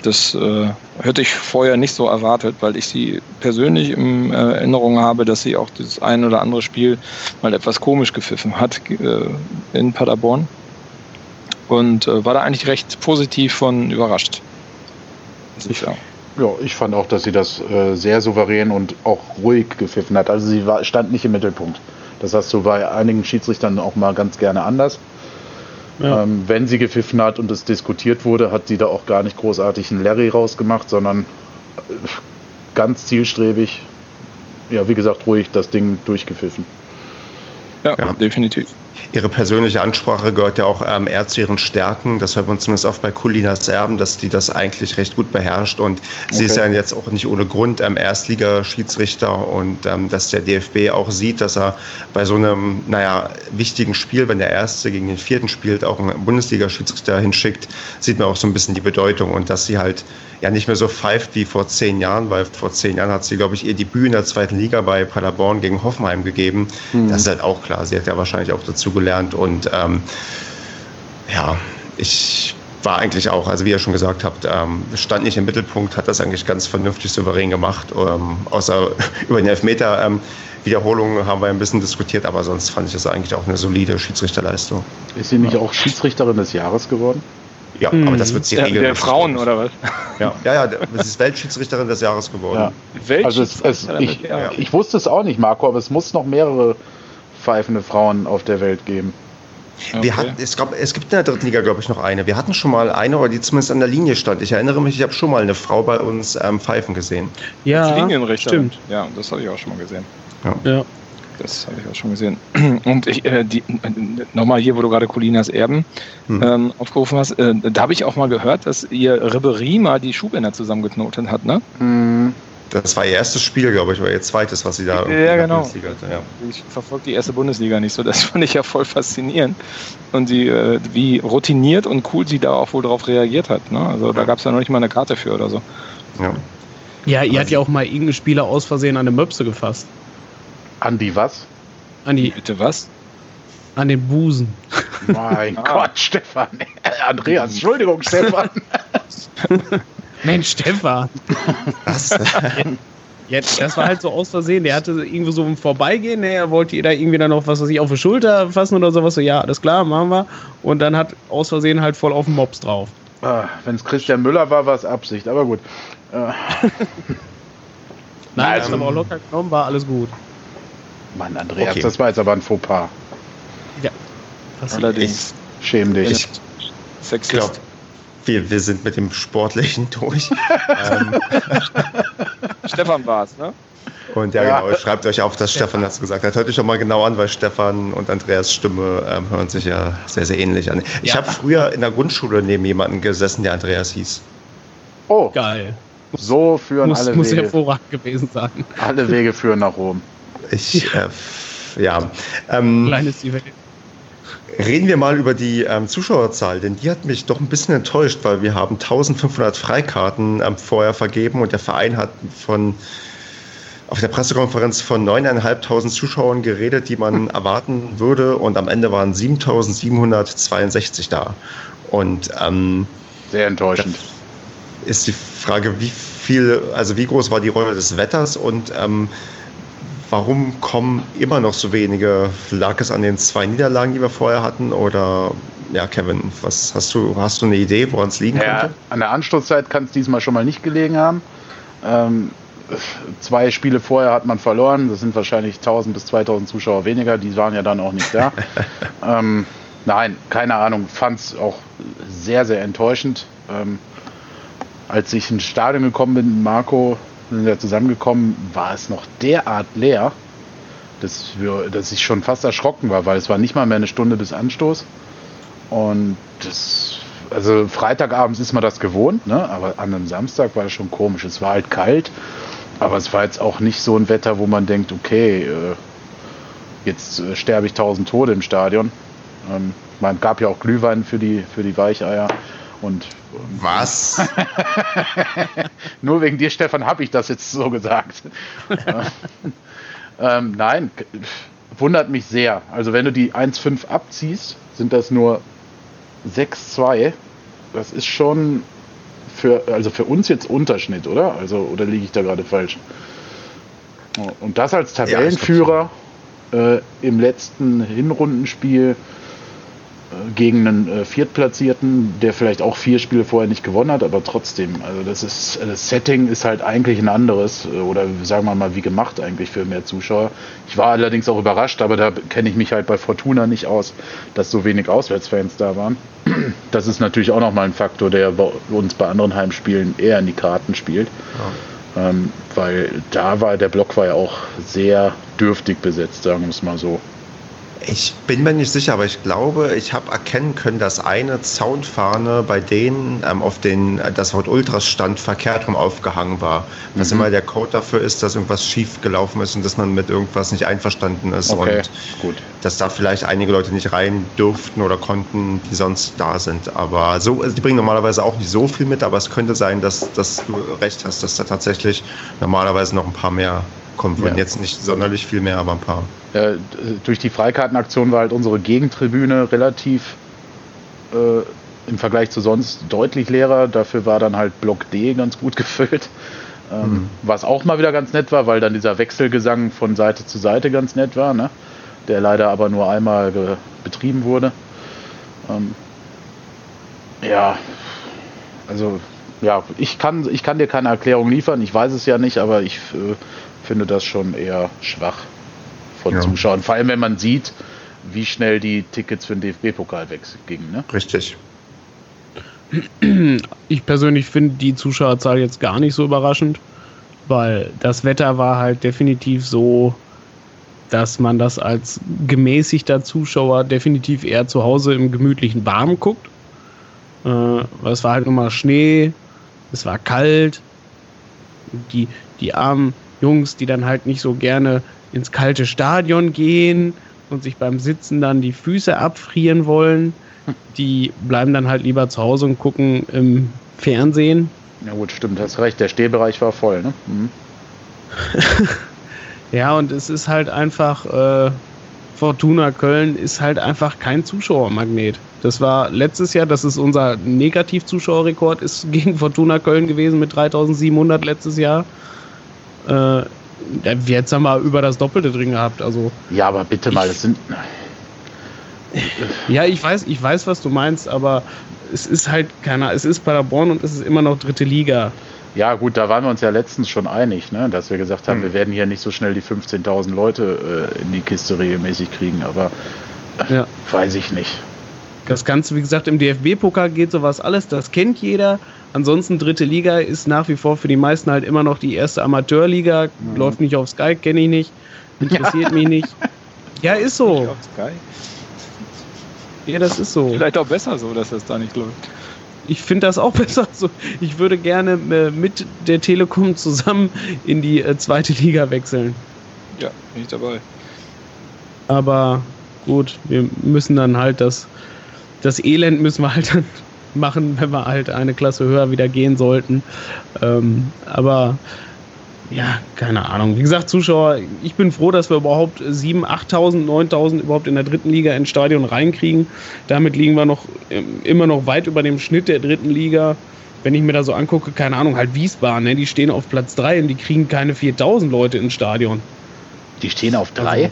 das äh, hätte ich vorher nicht so erwartet, weil ich sie persönlich in äh, Erinnerung habe, dass sie auch das ein oder andere Spiel mal etwas komisch gepfiffen hat äh, in Paderborn. Und äh, war da eigentlich recht positiv von überrascht. Ich, ja, ich fand auch, dass sie das äh, sehr souverän und auch ruhig gepfiffen hat. Also sie war, stand nicht im Mittelpunkt. Das hast du bei einigen Schiedsrichtern auch mal ganz gerne anders. Ja. Ähm, wenn sie gepfiffen hat und es diskutiert wurde, hat sie da auch gar nicht großartig einen Larry rausgemacht, sondern äh, ganz zielstrebig, ja, wie gesagt, ruhig das Ding durchgepfiffen. Ja, ja, definitiv. Ihre persönliche Ansprache gehört ja auch ähm, eher zu ihren Stärken. Das hört man zumindest oft bei Colinas Erben, dass die das eigentlich recht gut beherrscht. Und okay. sie ist ja jetzt auch nicht ohne Grund ähm, Erstligaschiedsrichter und ähm, dass der DFB auch sieht, dass er bei so einem, naja, wichtigen Spiel, wenn der Erste gegen den Vierten spielt, auch einen Bundesliga-Schiedsrichter hinschickt, sieht man auch so ein bisschen die Bedeutung und dass sie halt ja nicht mehr so pfeift wie vor zehn Jahren, weil vor zehn Jahren hat sie, glaube ich, ihr Debüt in der zweiten Liga bei Paderborn gegen Hoffenheim gegeben. Mhm. Das ist halt auch klar. Sie hat ja wahrscheinlich auch dazu gelernt und ähm, ja, ich war eigentlich auch, also wie ihr schon gesagt habt, ähm, stand nicht im Mittelpunkt, hat das eigentlich ganz vernünftig souverän gemacht, ähm, außer über den Elfmeter. Ähm, Wiederholungen haben wir ein bisschen diskutiert, aber sonst fand ich das eigentlich auch eine solide Schiedsrichterleistung. Ist sie nicht auch Schiedsrichterin des Jahres geworden? Ja, mhm. aber das wird sie regeln. Der Frauen oder was? Ja, ja, ja es ist Weltschiedsrichterin des Jahres geworden. Ja. Also es, es, ich, ja. ich wusste es auch nicht, Marco, aber es muss noch mehrere pfeifende Frauen auf der Welt geben. Okay. Wir hatten, es, gab, es gibt in der dritten Liga, glaube ich, noch eine. Wir hatten schon mal eine, die zumindest an der Linie stand. Ich erinnere mich, ich habe schon mal eine Frau bei uns ähm, pfeifen gesehen. Ja, stimmt. Ja, das habe ich auch schon mal gesehen. Ja. ja. Das habe ich auch schon gesehen. Und ich, äh, die, nochmal hier, wo du gerade Colinas Erben hm. ähm, aufgerufen hast, äh, da habe ich auch mal gehört, dass ihr Ribery mal die Schuhbänder zusammengeknotet hat, ne? Hm. Das war ihr erstes Spiel, glaube ich, war ihr zweites, was sie da ja, genau. Bundesliga hatte. Ja. Ich verfolge die erste Bundesliga nicht so, das fand ich ja voll faszinierend. Und sie, äh, wie routiniert und cool sie da auch wohl darauf reagiert hat. Ne? Also da gab es ja noch nicht mal eine Karte für oder so. Ja, ja ihr hat ja auch mal irgendeinen Spieler aus Versehen an eine Möpse gefasst. An die was? An die. Bitte was? An den Busen. Mein ah. Gott, Stefan. Andreas, Entschuldigung, Stefan. Mensch, Stefan. Was? Jetzt, das war halt so aus Versehen. Der hatte irgendwie so ein Vorbeigehen. Ne, er wollte ihr da irgendwie dann noch was weiß ich auf die Schulter fassen oder sowas. So, ja, alles klar, machen wir. Und dann hat aus Versehen halt voll auf den Mops drauf. Ah, Wenn es Christian Müller war, war es Absicht, aber gut. Äh. Nein, also, aber auch locker genommen, war alles gut. Mann, Andreas, okay. das war jetzt aber ein Fauxpas. Ja. Allerdings. Schäm dich. Sexist. Wir, wir sind mit dem Sportlichen durch. ähm. Stefan war es, ne? Und ja, ja, genau, schreibt euch auf, dass Stefan das gesagt hat. Hört euch doch mal genau an, weil Stefan und Andreas Stimme ähm, hören sich ja sehr, sehr ähnlich an. Ich ja. habe früher in der Grundschule neben jemandem gesessen, der Andreas hieß. Oh. Geil. So führen muss, alle muss Wege. Muss hervorragend gewesen sein. Alle Wege führen nach Rom. Ich, äh, ja. Ähm, Klein ist die Welt. Reden wir mal über die ähm, Zuschauerzahl, denn die hat mich doch ein bisschen enttäuscht, weil wir haben 1500 Freikarten ähm, vorher vergeben und der Verein hat von auf der Pressekonferenz von 9.500 Zuschauern geredet, die man erwarten würde und am Ende waren 7.762 da. Und ähm, sehr enttäuschend. Ist die Frage, wie viel, also wie groß war die Rolle des Wetters und ähm, Warum kommen immer noch so wenige? Lag es an den zwei Niederlagen, die wir vorher hatten? Oder ja, Kevin, was hast du, hast du eine Idee, woran es liegen ja, könnte? An der Anstoßzeit kann es diesmal schon mal nicht gelegen haben. Ähm, zwei Spiele vorher hat man verloren. Das sind wahrscheinlich 1000 bis 2000 Zuschauer weniger. Die waren ja dann auch nicht da. ähm, nein, keine Ahnung. Fand es auch sehr, sehr enttäuschend. Ähm, als ich ins Stadion gekommen bin, Marco, sind ja zusammengekommen, war es noch derart leer, dass, wir, dass ich schon fast erschrocken war, weil es war nicht mal mehr eine Stunde bis Anstoß. Und das, also Freitagabends ist man das gewohnt, ne? aber an einem Samstag war es schon komisch. Es war halt kalt, aber es war jetzt auch nicht so ein Wetter, wo man denkt, okay, äh, jetzt äh, sterbe ich tausend Tode im Stadion. Ähm, man gab ja auch Glühwein für die, für die Weicheier. Und, Was? Nur wegen dir, Stefan, habe ich das jetzt so gesagt. ähm, nein, wundert mich sehr. Also wenn du die 1,5 abziehst, sind das nur 6,2. Das ist schon für, also für uns jetzt Unterschnitt, oder? Also, oder liege ich da gerade falsch? Und das als Tabellenführer ja, äh, im letzten Hinrundenspiel gegen einen äh, Viertplatzierten, der vielleicht auch vier Spiele vorher nicht gewonnen hat, aber trotzdem, also das ist, das Setting ist halt eigentlich ein anderes äh, oder sagen wir mal wie gemacht eigentlich für mehr Zuschauer. Ich war allerdings auch überrascht, aber da kenne ich mich halt bei Fortuna nicht aus, dass so wenig Auswärtsfans da waren. Das ist natürlich auch nochmal ein Faktor, der bei uns bei anderen Heimspielen eher in die Karten spielt. Ja. Ähm, weil da war der Block war ja auch sehr dürftig besetzt, sagen wir es mal so. Ich bin mir nicht sicher, aber ich glaube, ich habe erkennen können, dass eine Zaunfahne bei denen, ähm, auf denen das Wort Ultras stand, verkehrt rum aufgehangen war. Dass mhm. immer der Code dafür ist, dass irgendwas schief gelaufen ist und dass man mit irgendwas nicht einverstanden ist. Okay, und gut. dass da vielleicht einige Leute nicht rein durften oder konnten, die sonst da sind. Aber so, also die bringen normalerweise auch nicht so viel mit, aber es könnte sein, dass, dass du recht hast, dass da tatsächlich normalerweise noch ein paar mehr kommen würden. Ja. Jetzt nicht sonderlich viel mehr, aber ein paar. Äh, durch die Freikartenaktion war halt unsere Gegentribüne relativ äh, im Vergleich zu sonst deutlich leerer. Dafür war dann halt Block D ganz gut gefüllt. Ähm, mhm. Was auch mal wieder ganz nett war, weil dann dieser Wechselgesang von Seite zu Seite ganz nett war, ne? der leider aber nur einmal betrieben wurde. Ähm, ja, also ja, ich kann, ich kann dir keine Erklärung liefern, ich weiß es ja nicht, aber ich äh, finde das schon eher schwach von ja. Zuschauern. Vor allem, wenn man sieht, wie schnell die Tickets für den DFB-Pokal weggingen. Ne? Richtig. Ich persönlich finde die Zuschauerzahl jetzt gar nicht so überraschend, weil das Wetter war halt definitiv so, dass man das als gemäßigter Zuschauer definitiv eher zu Hause im gemütlichen Warm guckt. Äh, es war halt nochmal Schnee, es war kalt. Die, die armen Jungs, die dann halt nicht so gerne ins kalte Stadion gehen und sich beim Sitzen dann die Füße abfrieren wollen, die bleiben dann halt lieber zu Hause und gucken im Fernsehen. Ja gut, stimmt, hast recht, der Stehbereich war voll, ne? Mhm. ja, und es ist halt einfach, äh, Fortuna Köln ist halt einfach kein Zuschauermagnet. Das war letztes Jahr, das ist unser Negativzuschauerrekord, ist gegen Fortuna Köln gewesen mit 3700 letztes Jahr. Äh, jetzt haben wir über das Doppelte drin gehabt. Also ja, aber bitte mal, es sind. Ja, ich weiß, ich weiß, was du meinst, aber es ist halt keiner, es ist Paderborn und es ist immer noch dritte Liga. Ja, gut, da waren wir uns ja letztens schon einig, ne? dass wir gesagt haben, hm. wir werden hier nicht so schnell die 15.000 Leute äh, in die Kiste regelmäßig kriegen, aber äh, ja. weiß ich nicht. Das Ganze, wie gesagt, im DFB-Pokal geht sowas alles, das kennt jeder. Ansonsten dritte Liga ist nach wie vor für die meisten halt immer noch die erste Amateurliga. Mhm. Läuft nicht auf Sky, kenne ich nicht. Interessiert ja. mich nicht. Ja, ist so. Nicht auf Sky? Ja, das ist so. Vielleicht auch besser so, dass das da nicht läuft. Ich finde das auch besser so. Ich würde gerne äh, mit der Telekom zusammen in die äh, zweite Liga wechseln. Ja, bin ich dabei. Aber gut, wir müssen dann halt das, das Elend müssen wir halt dann machen, wenn wir halt eine Klasse höher wieder gehen sollten. Ähm, aber ja, keine Ahnung. Wie gesagt, Zuschauer, ich bin froh, dass wir überhaupt 7.000, 8.000, 9.000 überhaupt in der dritten Liga ins Stadion reinkriegen. Damit liegen wir noch ähm, immer noch weit über dem Schnitt der dritten Liga. Wenn ich mir da so angucke, keine Ahnung, halt Wiesbaden, ne, die stehen auf Platz 3 und die kriegen keine 4.000 Leute ins Stadion. Die stehen auf 3?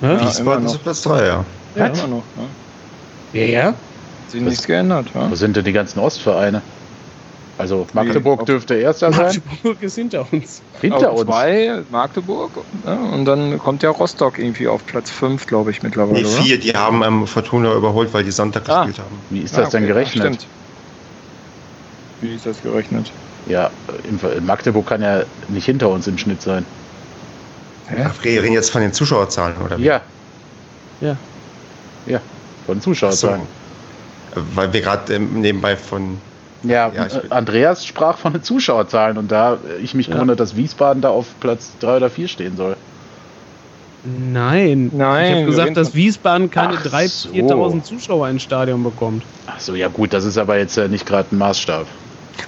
Also, ja, Wiesbaden ist auf Platz 3, ja. Ja, immer noch. Ja, ja. Sich nichts geändert. Ja? Wo sind denn die ganzen Ostvereine? Also Magdeburg nee, dürfte erster sein. Magdeburg ist hinter uns. Hinter auf uns? Zwei, Magdeburg. Ja, und dann kommt ja Rostock irgendwie auf Platz 5, glaube ich, mittlerweile. Nee, vier, die haben ähm, Fortuna überholt, weil die Sonntag ah. gespielt haben. Wie ist das ah, okay. denn gerechnet? Stimmt. Wie ist das gerechnet? Ja, in Magdeburg kann ja nicht hinter uns im Schnitt sein. Ja, wir reden jetzt von den Zuschauerzahlen, oder? Wie? Ja. Ja. Ja, von Zuschauerzahlen. So. Weil wir gerade nebenbei von. Ja, ja äh, Andreas sprach von den Zuschauerzahlen und da ich mich ja. gewundert, dass Wiesbaden da auf Platz 3 oder 4 stehen soll. Nein, Nein. Ich habe gesagt, dass Wiesbaden keine 3.000, so. 4.000 Zuschauer ins Stadion bekommt. Ach so, ja gut, das ist aber jetzt äh, nicht gerade ein Maßstab.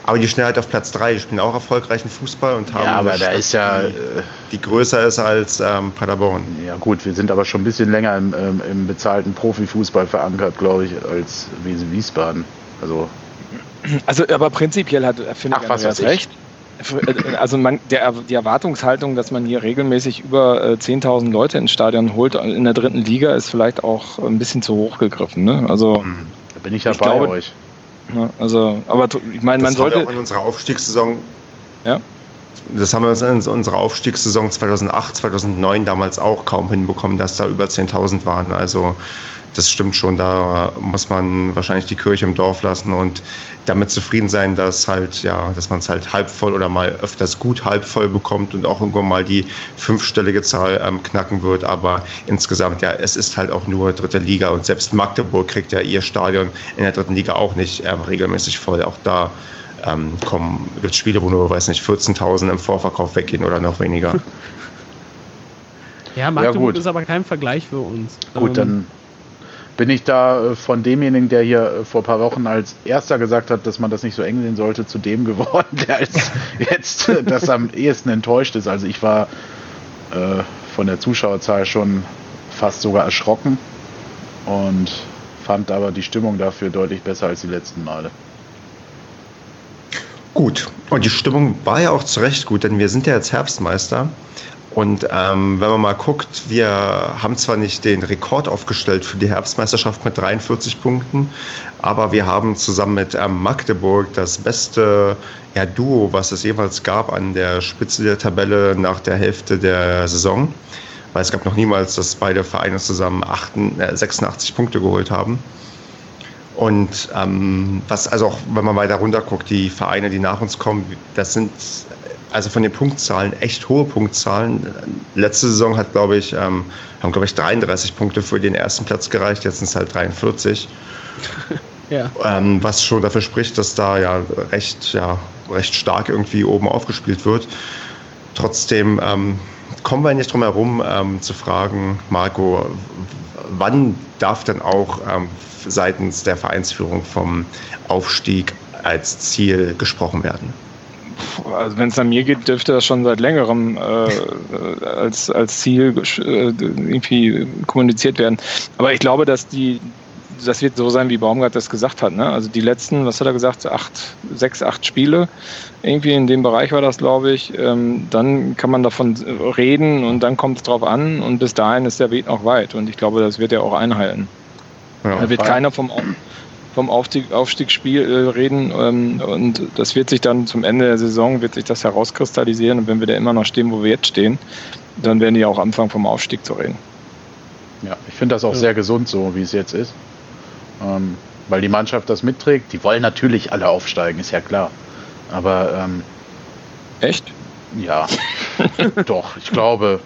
Aber die Schnellheit auf Platz 3, die spielen auch erfolgreichen Fußball und haben ja, aber da ist ja, die, die größer ist als ähm, Paderborn. Ja gut, wir sind aber schon ein bisschen länger im, ähm, im bezahlten Profifußball verankert, glaube ich, als Wiesbaden. Also, also aber prinzipiell hat, finde ich, was recht. Äh, also man, der, die Erwartungshaltung, dass man hier regelmäßig über äh, 10.000 Leute ins Stadion holt in der dritten Liga, ist vielleicht auch ein bisschen zu hoch gegriffen. Ne? Also, hm, da bin ich ja ich bei glaube, euch. Also, aber ich meine, man sollte. Auch in unserer Aufstiegssaison. Ja. Das haben wir in unserer Aufstiegssaison 2008, 2009 damals auch kaum hinbekommen, dass da über 10.000 waren. Also das stimmt schon, da muss man wahrscheinlich die Kirche im Dorf lassen und damit zufrieden sein, dass halt, ja, dass man es halt halb voll oder mal öfters gut halb voll bekommt und auch irgendwann mal die fünfstellige Zahl ähm, knacken wird. Aber insgesamt, ja, es ist halt auch nur dritte Liga und selbst Magdeburg kriegt ja ihr Stadion in der dritten Liga auch nicht ähm, regelmäßig voll. Auch da ähm, kommen wird Spiele, wo nur, weiß nicht, 14.000 im Vorverkauf weggehen oder noch weniger. Ja, Magdeburg ja, ist aber kein Vergleich für uns. Gut, dann ähm, bin ich da äh, von demjenigen, der hier äh, vor ein paar Wochen als erster gesagt hat, dass man das nicht so eng sehen sollte, zu dem geworden, der als jetzt äh, das am ehesten enttäuscht ist. Also ich war äh, von der Zuschauerzahl schon fast sogar erschrocken und fand aber die Stimmung dafür deutlich besser als die letzten Male. Gut, und die Stimmung war ja auch zu Recht gut, denn wir sind ja jetzt Herbstmeister und ähm, wenn man mal guckt, wir haben zwar nicht den Rekord aufgestellt für die Herbstmeisterschaft mit 43 Punkten, aber wir haben zusammen mit ähm, Magdeburg das beste ja, Duo, was es jeweils gab an der Spitze der Tabelle nach der Hälfte der Saison. Weil es gab noch niemals, dass beide Vereine zusammen 88, äh, 86 Punkte geholt haben. Und ähm, was, also auch wenn man weiter runter guckt, die Vereine, die nach uns kommen, das sind also von den Punktzahlen echt hohe Punktzahlen. Letzte Saison hat, glaube ich, ähm, haben, glaube ich, 33 Punkte für den ersten Platz gereicht, jetzt sind es halt 43. ja. Ähm, was schon dafür spricht, dass da ja recht, ja recht stark irgendwie oben aufgespielt wird. Trotzdem ähm, kommen wir nicht drum herum ähm, zu fragen, Marco, wann darf denn auch ähm, seitens der Vereinsführung vom Aufstieg als Ziel gesprochen werden? Also wenn es an mir geht, dürfte das schon seit längerem äh, als, als Ziel äh, irgendwie kommuniziert werden. Aber ich glaube, dass die, das wird so sein, wie Baumgart das gesagt hat. Ne? Also die letzten, was hat er gesagt, acht, sechs, acht Spiele, irgendwie in dem Bereich war das, glaube ich. Ähm, dann kann man davon reden und dann kommt es drauf an und bis dahin ist der Weg noch weit. Und ich glaube, das wird er auch einhalten. Ja, da wird keiner vom vom Aufstieg, Aufstiegsspiel äh, reden ähm, und das wird sich dann zum Ende der Saison wird sich das herauskristallisieren und wenn wir da immer noch stehen, wo wir jetzt stehen, dann werden die auch anfangen vom Aufstieg zu reden. Ja, ich finde das auch ja. sehr gesund so, wie es jetzt ist, ähm, weil die Mannschaft das mitträgt. Die wollen natürlich alle aufsteigen, ist ja klar, aber ähm, echt? Ja, doch, ich glaube,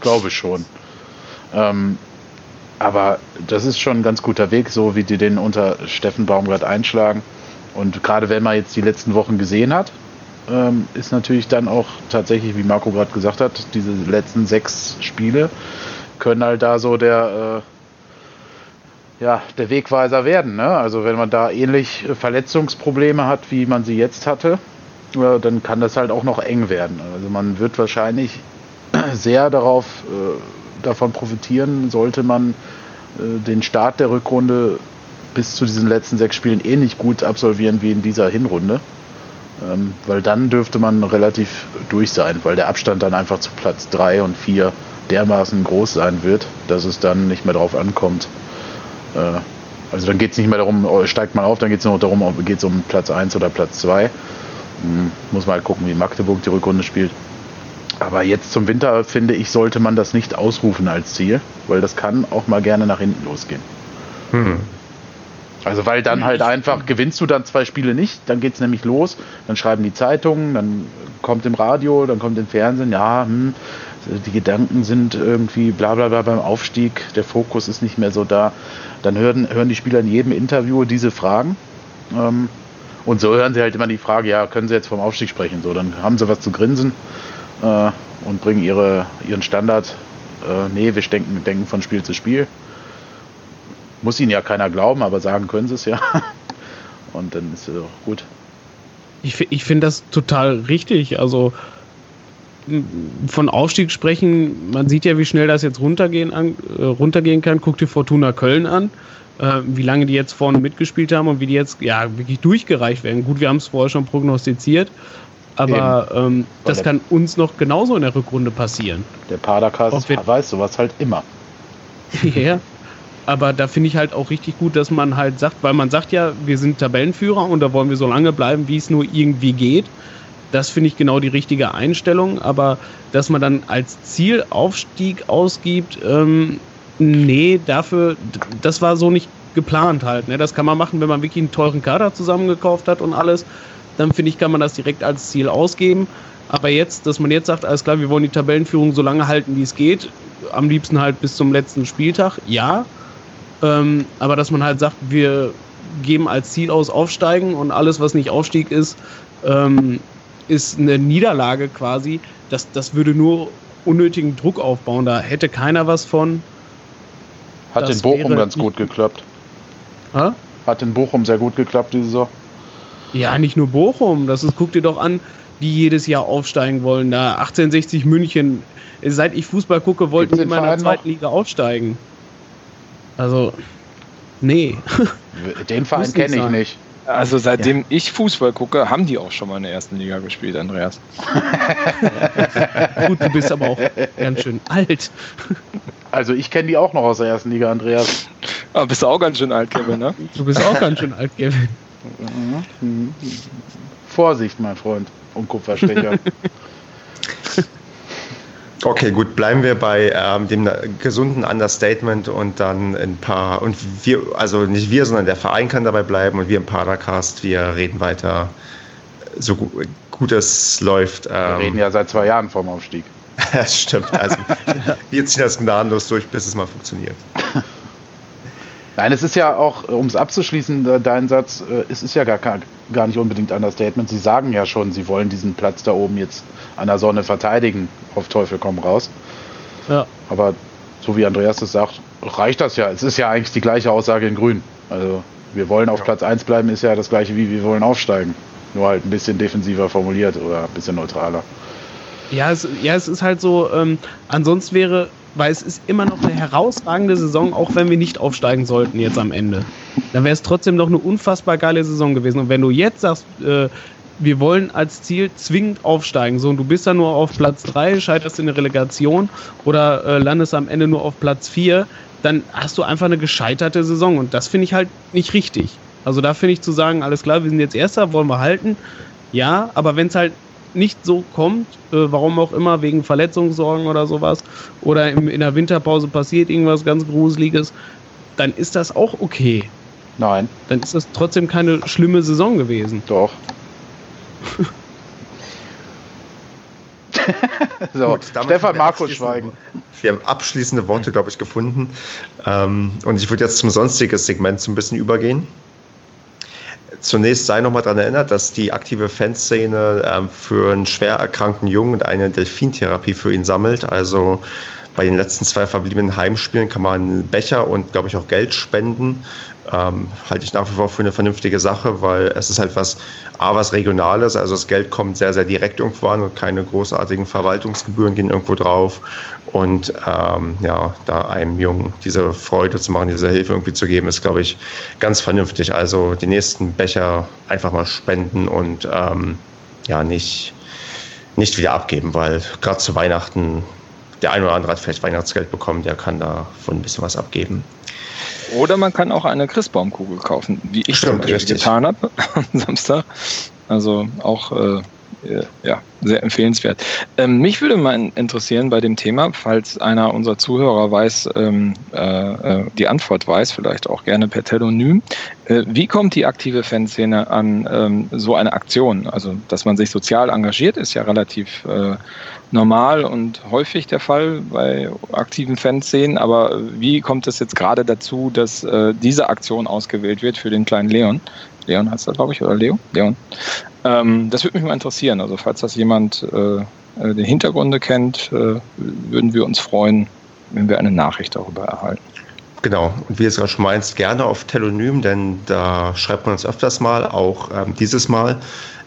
glaube schon. Ähm, aber das ist schon ein ganz guter Weg, so wie die den unter Steffen Baumgart einschlagen. Und gerade wenn man jetzt die letzten Wochen gesehen hat, ähm, ist natürlich dann auch tatsächlich, wie Marco gerade gesagt hat, diese letzten sechs Spiele können halt da so der, äh, ja, der Wegweiser werden. Ne? Also wenn man da ähnlich Verletzungsprobleme hat, wie man sie jetzt hatte, äh, dann kann das halt auch noch eng werden. Also man wird wahrscheinlich sehr darauf äh, davon profitieren, sollte man äh, den Start der Rückrunde bis zu diesen letzten sechs Spielen ähnlich eh gut absolvieren wie in dieser Hinrunde. Ähm, weil dann dürfte man relativ durch sein, weil der Abstand dann einfach zu Platz 3 und 4 dermaßen groß sein wird, dass es dann nicht mehr darauf ankommt. Äh, also dann geht es nicht mehr darum, oh, steigt man auf, dann geht es nur darum, geht es um Platz 1 oder Platz 2. Hm, muss mal halt gucken, wie Magdeburg die Rückrunde spielt. Aber jetzt zum Winter, finde ich, sollte man das nicht ausrufen als Ziel, weil das kann auch mal gerne nach hinten losgehen. Hm. Also weil dann halt einfach, gewinnst du dann zwei Spiele nicht, dann geht es nämlich los, dann schreiben die Zeitungen, dann kommt im Radio, dann kommt im Fernsehen, ja, hm, die Gedanken sind irgendwie bla bla bla beim Aufstieg, der Fokus ist nicht mehr so da. Dann hören, hören die Spieler in jedem Interview diese Fragen. Ähm, und so hören sie halt immer die Frage, ja, können sie jetzt vom Aufstieg sprechen? So, dann haben sie was zu grinsen äh, und bringen ihre, ihren Standard, äh, nee, wir denken, denken von Spiel zu Spiel. Muss ihnen ja keiner glauben, aber sagen können sie es ja. Und dann ist es auch gut. Ich, ich finde das total richtig. Also von Aufstieg sprechen, man sieht ja, wie schnell das jetzt runtergehen, an, äh, runtergehen kann. Guck dir Fortuna Köln an, äh, wie lange die jetzt vorne mitgespielt haben und wie die jetzt ja wirklich durchgereicht werden. Gut, wir haben es vorher schon prognostiziert, aber ähm, das kann uns noch genauso in der Rückrunde passieren. Der Padercast weiß sowas halt immer. ja, aber da finde ich halt auch richtig gut, dass man halt sagt, weil man sagt ja, wir sind Tabellenführer und da wollen wir so lange bleiben, wie es nur irgendwie geht. Das finde ich genau die richtige Einstellung, aber dass man dann als Ziel Aufstieg ausgibt, ähm, nee, dafür, das war so nicht geplant halt. Ne? Das kann man machen, wenn man wirklich einen teuren Kader zusammengekauft hat und alles. Dann finde ich, kann man das direkt als Ziel ausgeben. Aber jetzt, dass man jetzt sagt, alles klar, wir wollen die Tabellenführung so lange halten, wie es geht, am liebsten halt bis zum letzten Spieltag, ja. Ähm, aber dass man halt sagt, wir geben als Ziel aus Aufsteigen und alles, was nicht Aufstieg ist, ähm, ist eine Niederlage quasi. Das, das würde nur unnötigen Druck aufbauen. Da hätte keiner was von. Hat das in Bochum ganz gut geklappt. Ha? Hat in Bochum sehr gut geklappt diese Saison. Ja, nicht nur Bochum. Das ist, guck dir doch an, die jedes Jahr aufsteigen wollen. Da 1860 München. Seit ich Fußball gucke, wollten die immer in der zweiten Liga aufsteigen. Also, nee. Den Verein kenne ich nicht. Also seitdem ja. ich Fußball gucke, haben die auch schon mal in der ersten Liga gespielt, Andreas. Gut, du bist aber auch ganz schön alt. Also ich kenne die auch noch aus der ersten Liga, Andreas. Aber bist du auch ganz schön alt, Kevin, ne? Du bist auch ganz schön alt, Kevin. Vorsicht, mein Freund, und Kupferstecher. Okay, gut, bleiben wir bei ähm, dem gesunden Understatement und dann ein paar, und wir, also nicht wir, sondern der Verein kann dabei bleiben und wir im Padercast, wir reden weiter, so gut, gut es läuft. Ähm, wir reden ja seit zwei Jahren vom Aufstieg. das stimmt, also wir ziehen das gnadenlos durch, bis es mal funktioniert. Nein, es ist ja auch, um es abzuschließen, dein Satz, äh, es ist ja gar, gar nicht unbedingt Understatement. Sie sagen ja schon, sie wollen diesen Platz da oben jetzt an der Sonne verteidigen. Auf Teufel komm raus. Ja. Aber so wie Andreas es sagt, reicht das ja. Es ist ja eigentlich die gleiche Aussage in Grün. Also wir wollen auf ja. Platz 1 bleiben, ist ja das gleiche wie wir wollen aufsteigen. Nur halt ein bisschen defensiver formuliert oder ein bisschen neutraler. Ja, es, ja, es ist halt so, ähm, ansonsten wäre, weil es ist immer noch eine herausragende Saison, auch wenn wir nicht aufsteigen sollten jetzt am Ende. Dann wäre es trotzdem noch eine unfassbar geile Saison gewesen. Und wenn du jetzt sagst, äh, wir wollen als Ziel zwingend aufsteigen. So, und du bist dann nur auf Platz 3, scheiterst in der Relegation oder äh, landest am Ende nur auf Platz 4, dann hast du einfach eine gescheiterte Saison. Und das finde ich halt nicht richtig. Also da finde ich zu sagen, alles klar, wir sind jetzt Erster, wollen wir halten. Ja, aber wenn es halt nicht so kommt, äh, warum auch immer, wegen Verletzungssorgen oder sowas, oder im, in der Winterpause passiert irgendwas ganz Gruseliges, dann ist das auch okay. Nein. Dann ist das trotzdem keine schlimme Saison gewesen. Doch. so, Gut, Stefan Markus schweigen. Wir haben abschließende Worte, glaube ich, gefunden. Ähm, und ich würde jetzt zum sonstigen Segment so ein bisschen übergehen. Zunächst sei nochmal daran erinnert, dass die aktive Fanszene ähm, für einen schwer erkrankten Jungen eine Delfintherapie für ihn sammelt. Also bei den letzten zwei verbliebenen Heimspielen kann man Becher und, glaube ich, auch Geld spenden ähm, halte ich nach wie vor für eine vernünftige Sache, weil es ist halt was, A, was Regionales, also das Geld kommt sehr, sehr direkt irgendwo an und keine großartigen Verwaltungsgebühren gehen irgendwo drauf. Und ähm, ja, da einem Jungen diese Freude zu machen, diese Hilfe irgendwie zu geben, ist, glaube ich, ganz vernünftig. Also die nächsten Becher einfach mal spenden und ähm, ja, nicht, nicht wieder abgeben, weil gerade zu Weihnachten der ein oder andere hat vielleicht Weihnachtsgeld bekommen, der kann davon ein bisschen was abgeben. Oder man kann auch eine Christbaumkugel kaufen, wie ich Stimmt, zum Beispiel getan habe am Samstag. Also auch äh, ja, sehr empfehlenswert. Ähm, mich würde mal interessieren bei dem Thema, falls einer unserer Zuhörer weiß, ähm, äh, äh die Antwort weiß, vielleicht auch gerne per Telonym. Äh, wie kommt die aktive Fanszene an ähm, so eine Aktion? Also, dass man sich sozial engagiert, ist ja relativ äh, normal und häufig der Fall bei aktiven Fanszenen. Aber wie kommt es jetzt gerade dazu, dass äh, diese Aktion ausgewählt wird für den kleinen Leon? Leon heißt er, glaube ich, oder Leo? Leon. Ähm, das würde mich mal interessieren. Also, falls das jemand äh, äh den Hintergründe kennt, äh, würden wir uns freuen, wenn wir eine Nachricht darüber erhalten. Genau, und wie es auch schon meinst, gerne auf Telonym, denn da schreibt man uns öfters mal, auch ähm, dieses Mal.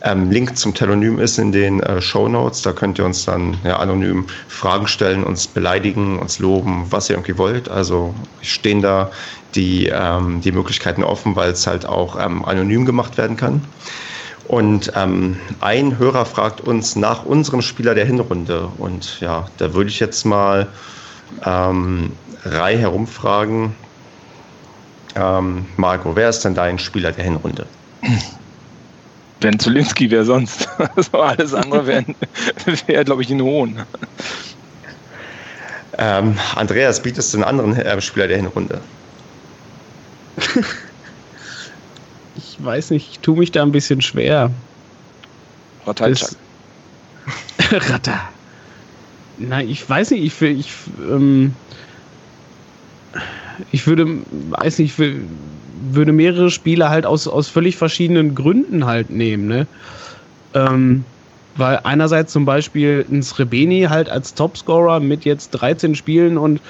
Ähm, Link zum Telonym ist in den äh, Show Notes. Da könnt ihr uns dann ja, anonym Fragen stellen, uns beleidigen, uns loben, was ihr irgendwie wollt. Also stehen da die, ähm, die Möglichkeiten offen, weil es halt auch ähm, anonym gemacht werden kann. Und ähm, ein Hörer fragt uns nach unserem Spieler der Hinrunde. Und ja, da würde ich jetzt mal ähm, Reihe herumfragen. Ähm, Marco, wer ist denn dein Spieler der Hinrunde? Ben Zulinski, wer sonst? so alles andere wäre, wär, glaube ich, in Hohn. Ähm, Andreas, bietest du einen anderen äh, Spieler der Hinrunde? ich weiß nicht, ich tue mich da ein bisschen schwer. Ratajczak. Ratter. Nein, ich weiß nicht, ich, ich, ähm, ich würde, weiß nicht, ich würde mehrere Spiele halt aus, aus völlig verschiedenen Gründen halt nehmen, ne? Ähm, weil einerseits zum Beispiel ein Srebeni halt als Topscorer mit jetzt 13 Spielen und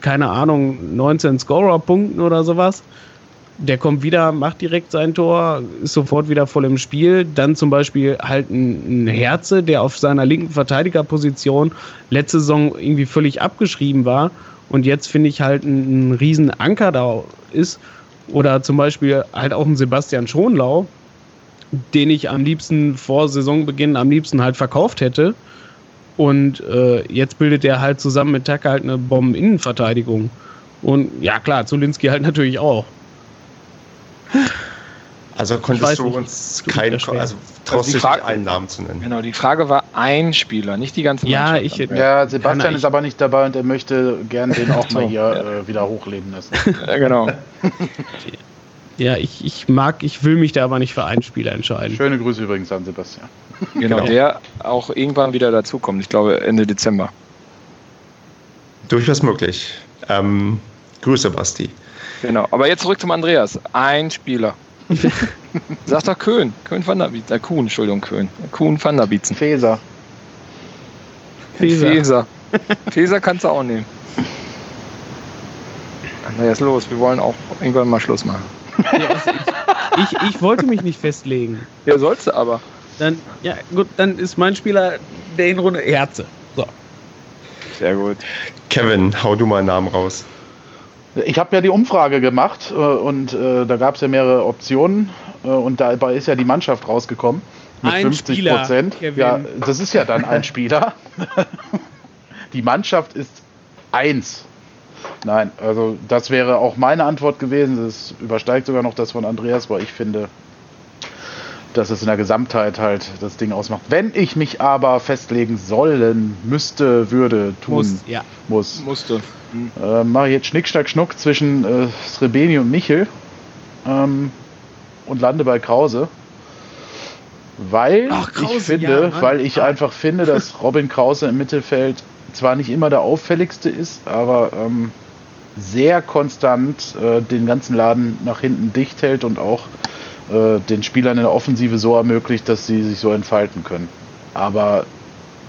keine Ahnung, 19 Scorer-Punkten oder sowas. Der kommt wieder, macht direkt sein Tor, ist sofort wieder voll im Spiel. Dann zum Beispiel halt ein, ein Herze, der auf seiner linken Verteidigerposition letzte Saison irgendwie völlig abgeschrieben war und jetzt finde ich halt ein, ein riesen Anker da ist. Oder zum Beispiel halt auch ein Sebastian Schonlau, den ich am liebsten vor Saisonbeginn am liebsten halt verkauft hätte. Und äh, jetzt bildet er halt zusammen mit Tucker halt eine Bombeninnenverteidigung. Und ja, klar, Zulinski halt natürlich auch. Also konntest du uns keinen, also traust also Frage, einen Namen zu nennen. Genau, die Frage war ein Spieler, nicht die ganze ja, Ich, ja, Sebastian ist aber nicht dabei und er möchte gerne den auch mal hier äh, wieder hochleben lassen. Ja, genau. ja, ich, ich mag, ich will mich da aber nicht für einen Spieler entscheiden. Schöne Grüße übrigens an Sebastian. Genau, genau. der auch irgendwann wieder dazukommt. Ich glaube Ende Dezember. Durchaus möglich. Ähm, Grüße, Basti. Genau, aber jetzt zurück zum Andreas. Ein Spieler. Sag doch Köhn. Köhn van der Bietzen. Äh, Kuhn, Entschuldigung, Köhn. Kuhn van der Bietzen. Feser. Feser. Feser. Feser kannst du auch nehmen. Na, jetzt los. Wir wollen auch irgendwann mal Schluss machen. Ja, also ich, ich, ich, wollte mich nicht festlegen. Ja, sollst du aber. Dann, ja, gut, dann ist mein Spieler der Hinrunde Herze. So. Sehr gut. Kevin, hau du mal einen Namen raus. Ich habe ja die Umfrage gemacht äh, und äh, da gab es ja mehrere Optionen äh, und dabei ist ja die Mannschaft rausgekommen mit ein 50 Prozent. Ja, das ist ja dann ein Spieler. die Mannschaft ist eins. Nein, also das wäre auch meine Antwort gewesen. Das übersteigt sogar noch das von Andreas, weil ich finde, dass es in der Gesamtheit halt das Ding ausmacht. Wenn ich mich aber festlegen sollen, müsste, würde, tun, muss, ja. muss. Musste. Mhm. Äh, mache ich jetzt Schnick, Schnack, Schnuck zwischen äh, Srebeni und Michel ähm, und lande bei Krause. Weil Ach, Krause, ich finde, ja, weil ich einfach finde, dass Robin Krause im Mittelfeld zwar nicht immer der auffälligste ist, aber ähm, sehr konstant äh, den ganzen Laden nach hinten dicht hält und auch äh, den Spielern in der Offensive so ermöglicht, dass sie sich so entfalten können. Aber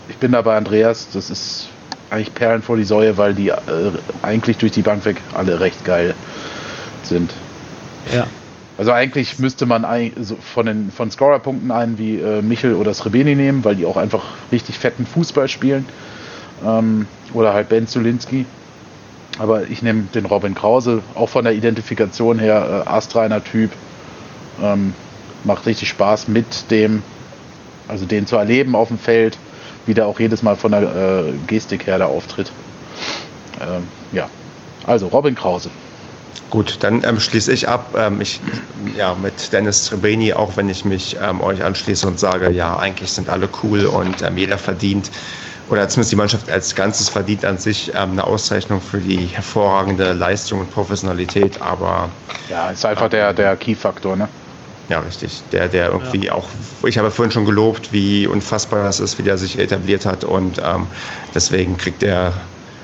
ich bin da bei Andreas, das ist eigentlich Perlen vor die Säue, weil die äh, eigentlich durch die Bank weg alle recht geil sind. Ja. Also eigentlich müsste man von den von Scorerpunkten einen wie äh, Michel oder Srebeni nehmen, weil die auch einfach richtig fetten Fußball spielen. Ähm, oder halt Ben Zulinski. Aber ich nehme den Robin Krause, auch von der Identifikation her, äh, astreiner Typ. Ähm, macht richtig Spaß mit dem, also den zu erleben auf dem Feld wie der auch jedes Mal von der äh, Gestik her da auftritt. Ähm, ja, also Robin Krause. Gut, dann ähm, schließe ich ab. Ähm, ich, ja, mit Dennis Trebeni, auch wenn ich mich ähm, euch anschließe und sage, ja, eigentlich sind alle cool und ähm, jeder verdient oder zumindest die Mannschaft als Ganzes verdient an sich ähm, eine Auszeichnung für die hervorragende Leistung und Professionalität, aber. Ja, ist einfach der, der Key-Faktor, ne? Ja, richtig. Der, der irgendwie ja. auch, ich habe vorhin schon gelobt, wie unfassbar das ist, wie der sich etabliert hat und ähm, deswegen kriegt er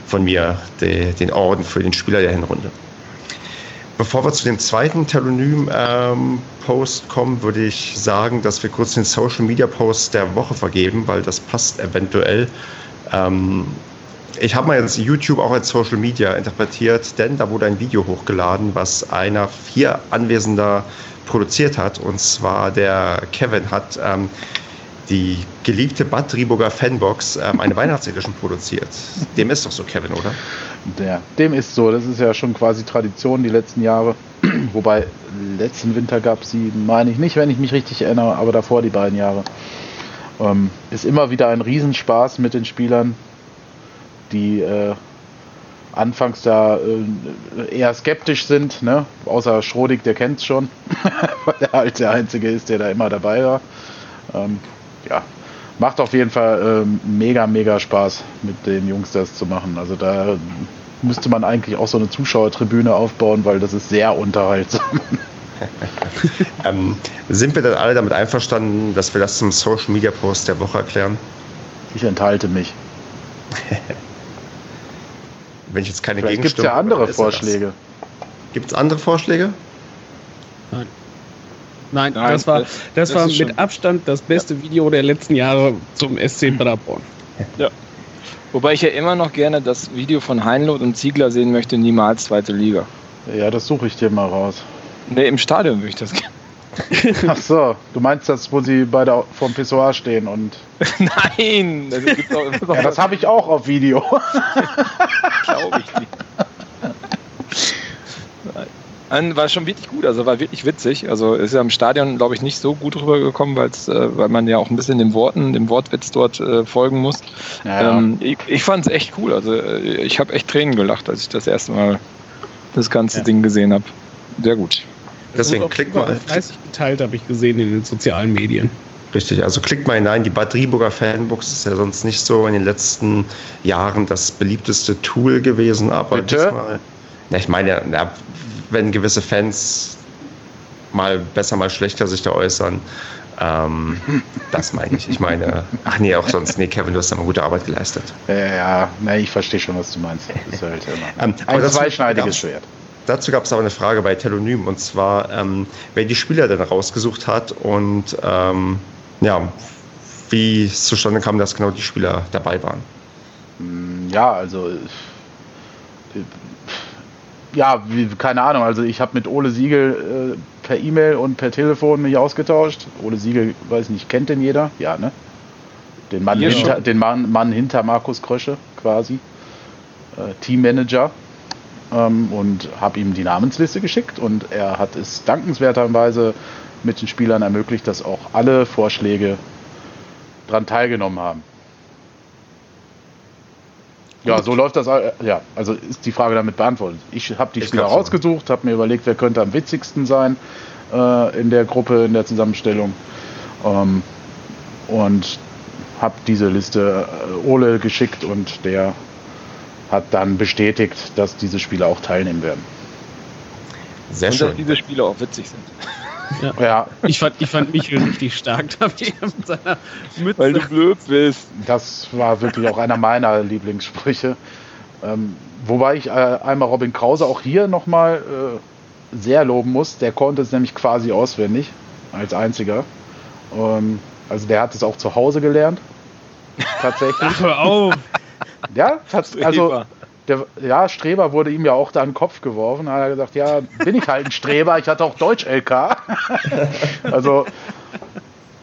von mir de, den Orden für den Spieler der Hinrunde. Bevor wir zu dem zweiten Telonym-Post ähm, kommen, würde ich sagen, dass wir kurz den Social Media Post der Woche vergeben, weil das passt eventuell. Ähm, ich habe mal jetzt YouTube auch als Social Media interpretiert, denn da wurde ein Video hochgeladen, was einer vier Anwesender produziert hat. Und zwar der Kevin hat ähm, die geliebte Bad Driburger Fanbox ähm, eine Weihnachtsedition produziert. Dem ist doch so, Kevin, oder? Der, dem ist so. Das ist ja schon quasi Tradition die letzten Jahre. Wobei, letzten Winter gab es sie, meine ich nicht, wenn ich mich richtig erinnere, aber davor die beiden Jahre. Ähm, ist immer wieder ein Riesenspaß mit den Spielern, die äh, anfangs da äh, eher skeptisch sind, ne? außer Schrodig, der kennt es schon, weil er halt der Einzige ist, der da immer dabei war. Ähm, ja, macht auf jeden Fall ähm, mega, mega Spaß, mit den Jungs das zu machen. Also da müsste man eigentlich auch so eine Zuschauertribüne aufbauen, weil das ist sehr unterhaltsam. ähm, sind wir dann alle damit einverstanden, dass wir das zum Social Media Post der Woche erklären? Ich enthalte mich. Wenn ich jetzt keine Vielleicht gibt es ja andere Vorschläge. Gibt es andere Vorschläge? Nein. Nein, Nein das war, das, das war mit Abstand das beste ja. Video der letzten Jahre zum SC Paderborn. Ja. Wobei ich ja immer noch gerne das Video von Heinloth und Ziegler sehen möchte, niemals zweite Liga. Ja, das suche ich dir mal raus. Ne, im Stadion würde ich das gerne. Ach so, du meinst das, wo sie beide vorm Pissoir stehen und. Nein! Das, ja, das habe ich auch auf Video. Glaube ich nicht. War schon wirklich gut, also war wirklich witzig. Also ist ja im Stadion, glaube ich, nicht so gut rübergekommen, äh, weil man ja auch ein bisschen den Worten, dem Wortwitz dort äh, folgen muss. Ja. Ähm, ich ich fand es echt cool. Also äh, ich habe echt Tränen gelacht, als ich das erste Mal das ganze ja. Ding gesehen habe. Sehr gut. Deswegen klickt mal. 30 geteilt habe ich gesehen in den sozialen Medien. Richtig, also klickt mal hinein. Die Bad Driburger Fanbox ist ja sonst nicht so in den letzten Jahren das beliebteste Tool gewesen, aber Bitte? diesmal. Na, ich meine, na, wenn gewisse Fans mal besser, mal schlechter sich da äußern. Ähm, das meine ich. Ich meine, ach nee, auch sonst, nee, Kevin, du hast da mal gute Arbeit geleistet. Ja, ja, nee, ich verstehe schon, was du meinst. Das ist halt immer ähm, ein zweischneidiges Schwert. Dazu gab es aber eine Frage bei Telonym und zwar, ähm, wer die Spieler denn rausgesucht hat und ähm, ja, wie es zustande kam, dass genau die Spieler dabei waren. Mm, ja, also ja, wie, keine Ahnung. Also ich habe mit Ole Siegel äh, per E-Mail und per Telefon mich ausgetauscht. Ole Siegel, weiß ich nicht, kennt den jeder? Ja, ne? Den Mann, hinter, den Mann, Mann hinter Markus Krösche quasi. Äh, Teammanager ähm, und habe ihm die Namensliste geschickt und er hat es dankenswerterweise mit den Spielern ermöglicht, dass auch alle Vorschläge daran teilgenommen haben. Ja, so läuft das. Ja, also ist die Frage damit beantwortet. Ich habe die ich Spieler rausgesucht, habe mir überlegt, wer könnte am witzigsten sein äh, in der Gruppe, in der Zusammenstellung. Ähm, und habe diese Liste äh, Ole geschickt und der hat dann bestätigt, dass diese Spieler auch teilnehmen werden. Sehr und schön. dass diese Spieler auch witzig sind. Ja. ja. Ich, fand, ich fand Michael richtig stark mit seiner Mütze. Weil du blöd bist. Das war wirklich auch einer meiner Lieblingssprüche. Ähm, wobei ich äh, einmal Robin Krause auch hier nochmal äh, sehr loben muss. Der konnte es nämlich quasi auswendig, als einziger. Ähm, also der hat es auch zu Hause gelernt. Tatsächlich. Ach, hör auf! Ja, also der, ja, Streber wurde ihm ja auch da in den Kopf geworfen. Da hat er gesagt, ja, bin ich halt ein Streber, ich hatte auch Deutsch-LK. also,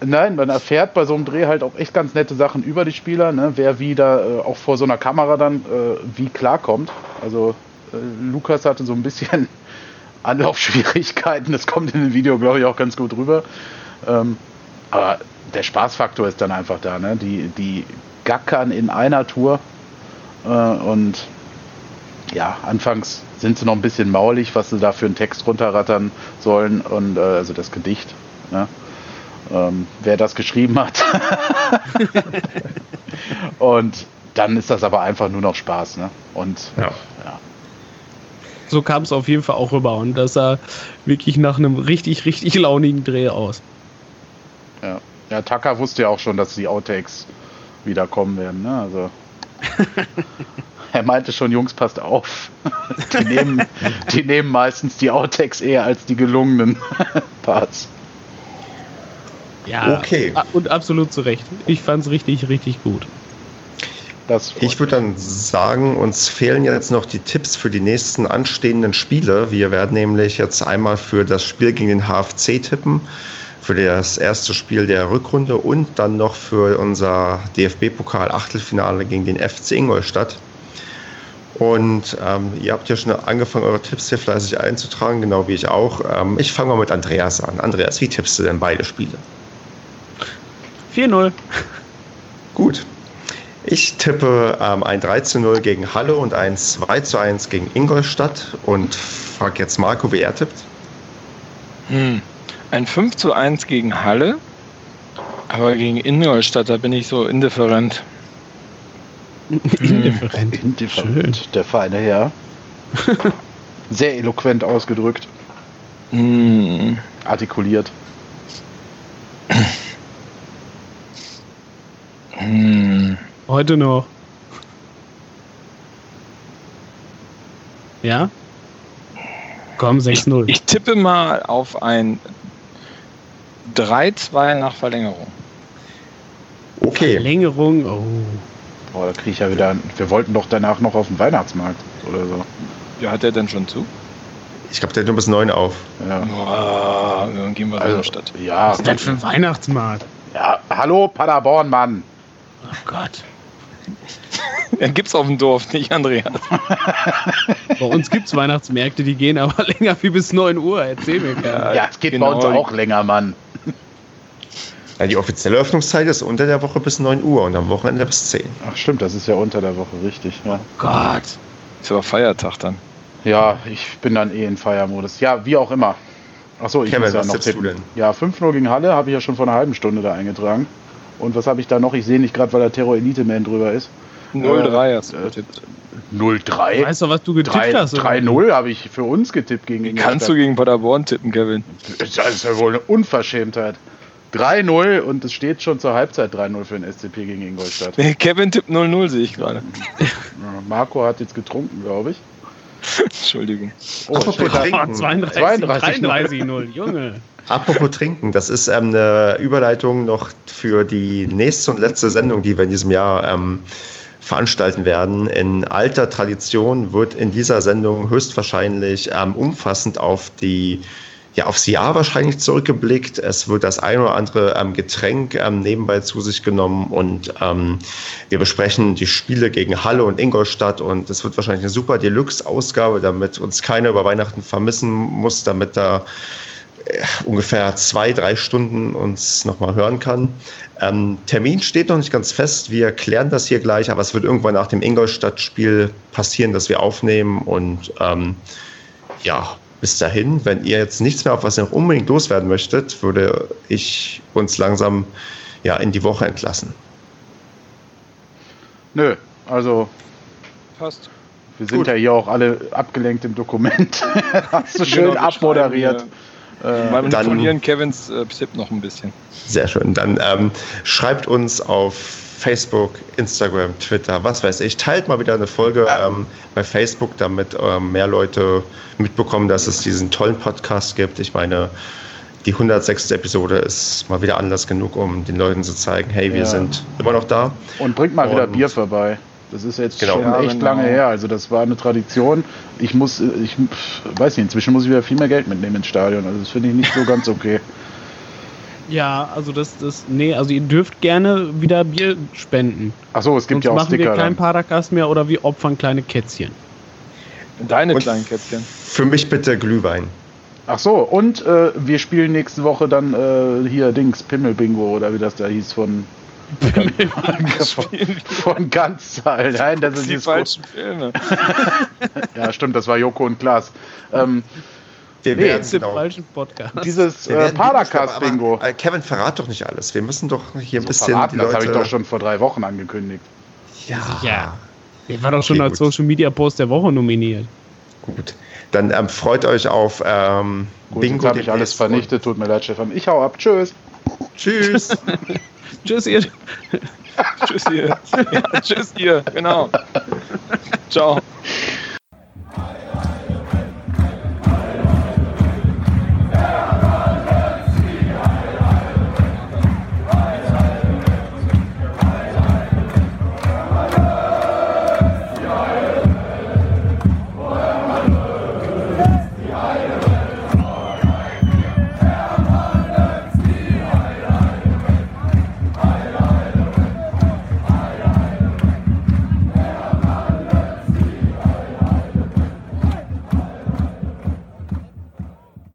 nein, man erfährt bei so einem Dreh halt auch echt ganz nette Sachen über die Spieler, ne? wer wie da äh, auch vor so einer Kamera dann äh, wie klarkommt. Also, äh, Lukas hatte so ein bisschen Anlaufschwierigkeiten, das kommt in dem Video, glaube ich, auch ganz gut rüber. Ähm, aber der Spaßfaktor ist dann einfach da, ne? Die, die gackern in einer Tour und ja, anfangs sind sie noch ein bisschen maulig, was sie da für einen Text runterrattern sollen und äh, also das Gedicht. Ne? Ähm, wer das geschrieben hat. und dann ist das aber einfach nur noch Spaß. Ne? Und ja. ja. So kam es auf jeden Fall auch rüber und das sah wirklich nach einem richtig, richtig launigen Dreh aus. Ja, ja Tucker wusste ja auch schon, dass die Outtakes wieder kommen werden. Ne? Also er meinte schon, Jungs, passt auf. Die nehmen, die nehmen meistens die Outtakes eher als die gelungenen Parts. Ja, okay. Und absolut zu Recht. Ich fand es richtig, richtig gut. ich würde dann sagen, uns fehlen jetzt noch die Tipps für die nächsten anstehenden Spiele. Wir werden nämlich jetzt einmal für das Spiel gegen den HFC tippen, für das erste Spiel der Rückrunde und dann noch für unser DFB-Pokal-Achtelfinale gegen den FC Ingolstadt. Und ähm, ihr habt ja schon angefangen, eure Tipps hier fleißig einzutragen, genau wie ich auch. Ähm, ich fange mal mit Andreas an. Andreas, wie tippst du denn beide Spiele? 4-0. Gut. Ich tippe ähm, ein 3 0 gegen Halle und ein 2 1 gegen Ingolstadt und frage jetzt Marco, wie er tippt. Hm. Ein 5 zu 1 gegen Halle, aber gegen Ingolstadt, da bin ich so indifferent. Indifferent. Indifferent, Schön. der feine Herr. Sehr eloquent ausgedrückt. Mm. Artikuliert. Hm. Heute noch. Ja? Komm, 6-0. Ich, ich, tippe mal auf ein 3-2 nach Verlängerung. Okay. Verlängerung, oh. Boah, da kriege ich ja wieder. Wir wollten doch danach noch auf den Weihnachtsmarkt oder so. Ja, hat der denn schon zu? Ich glaube, der hat nur bis 9 auf. Ja. Oh, dann gehen wir also, in die Stadt. Ja. Was ist denn für ein Weihnachtsmarkt? Ja, hallo Paderborn, Mann. Oh Gott. Ja, gibt's auf dem Dorf, nicht Andreas. bei uns gibt es Weihnachtsmärkte, die gehen aber länger wie bis 9 Uhr. Erzähl mir gerne. Ja, es geht genau. bei uns auch länger, Mann. Ja, die offizielle Öffnungszeit ist unter der Woche bis 9 Uhr und am Wochenende bis 10. Ach stimmt, das ist ja unter der Woche, richtig. Ja. Oh Gott. Ist aber Feiertag dann. Ja, ich bin dann eh in Feiermodus. Ja, wie auch immer. Achso, ich Kevin, muss ja noch tippen. Ja, 5-0 gegen Halle habe ich ja schon vor einer halben Stunde da eingetragen. Und was habe ich da noch? Ich sehe nicht gerade, weil der Terror Elite Man drüber ist. 0-3 äh, hast du getippt. 0-3? Weißt du, was du getippt 3, hast? 3-0 habe ich für uns getippt gegen Ingolstadt. Kannst du gegen Paderborn tippen, Kevin? Das ist ja wohl eine Unverschämtheit. 3-0 und es steht schon zur Halbzeit 3-0 für den SCP gegen Ingolstadt. Kevin tippt 0-0, sehe ich gerade. Marco hat jetzt getrunken, glaube ich. Entschuldigung. Oh, Apropos trinken. 32, 32 33 0, Junge. Apropos trinken, das ist ähm, eine Überleitung noch für die nächste und letzte Sendung, die wir in diesem Jahr ähm, veranstalten werden. In alter Tradition wird in dieser Sendung höchstwahrscheinlich ähm, umfassend auf die ja, aufs Jahr wahrscheinlich zurückgeblickt. Es wird das ein oder andere ähm, Getränk ähm, nebenbei zu sich genommen und ähm, wir besprechen die Spiele gegen Halle und Ingolstadt und es wird wahrscheinlich eine super Deluxe-Ausgabe, damit uns keiner über Weihnachten vermissen muss, damit da äh, ungefähr zwei, drei Stunden uns nochmal hören kann. Ähm, Termin steht noch nicht ganz fest. Wir klären das hier gleich, aber es wird irgendwann nach dem Ingolstadt-Spiel passieren, dass wir aufnehmen und ähm, ja, bis dahin, wenn ihr jetzt nichts mehr auf was ihr noch unbedingt loswerden möchtet, würde ich uns langsam ja, in die Woche entlassen. Nö, also passt. Wir sind Gut. ja hier auch alle abgelenkt im Dokument. Hast du schön genau, abmoderiert. Äh, Mal manipulieren Kevins äh, Psip noch ein bisschen. Sehr schön. Dann ähm, schreibt uns auf Facebook, Instagram, Twitter, was weiß ich. Teilt mal wieder eine Folge ähm, bei Facebook, damit ähm, mehr Leute mitbekommen, dass es diesen tollen Podcast gibt. Ich meine, die 106. Episode ist mal wieder Anlass genug, um den Leuten zu zeigen, hey, wir ja. sind immer noch da. Und bringt mal Und wieder Bier vorbei. Das ist jetzt genau. schon echt genau. lange her. Also das war eine Tradition. Ich muss, ich weiß nicht, inzwischen muss ich wieder viel mehr Geld mitnehmen ins Stadion. Also das finde ich nicht so ganz okay. Ja, also das, das, nee, also ihr dürft gerne wieder Bier spenden. Achso, es gibt Sonst ja auch machen Sticker. machen wir keinen Paracast mehr oder wir opfern kleine Kätzchen. Deine und kleinen Kätzchen. Für mich bitte Glühwein. Ach so, und äh, wir spielen nächste Woche dann äh, hier Dings, Pimmel-Bingo oder wie das da hieß von. von, von Ganzzahl. Nein, das, das sind die falschen Filme. ja, stimmt, das war Joko und Klaas. Ähm, wir nee, werden genau. falschen Podcast. Dieses äh, Paracast-Bingo. Kevin, verrat doch nicht alles. Wir müssen doch hier ein bisschen. Verraten, das habe ich doch schon vor drei Wochen angekündigt. Ja. ja. Der war doch schon okay, als gut. Social Media Post der Woche nominiert. Gut. Dann ähm, freut euch auf ähm, gut, Bingo. Jetzt habe ich alles vernichtet. Tut mir leid, Stefan. Ich hau ab. Tschüss. Tschüss. tschüss, ihr. tschüss, ihr. Ja, tschüss, ihr. Genau. Ciao.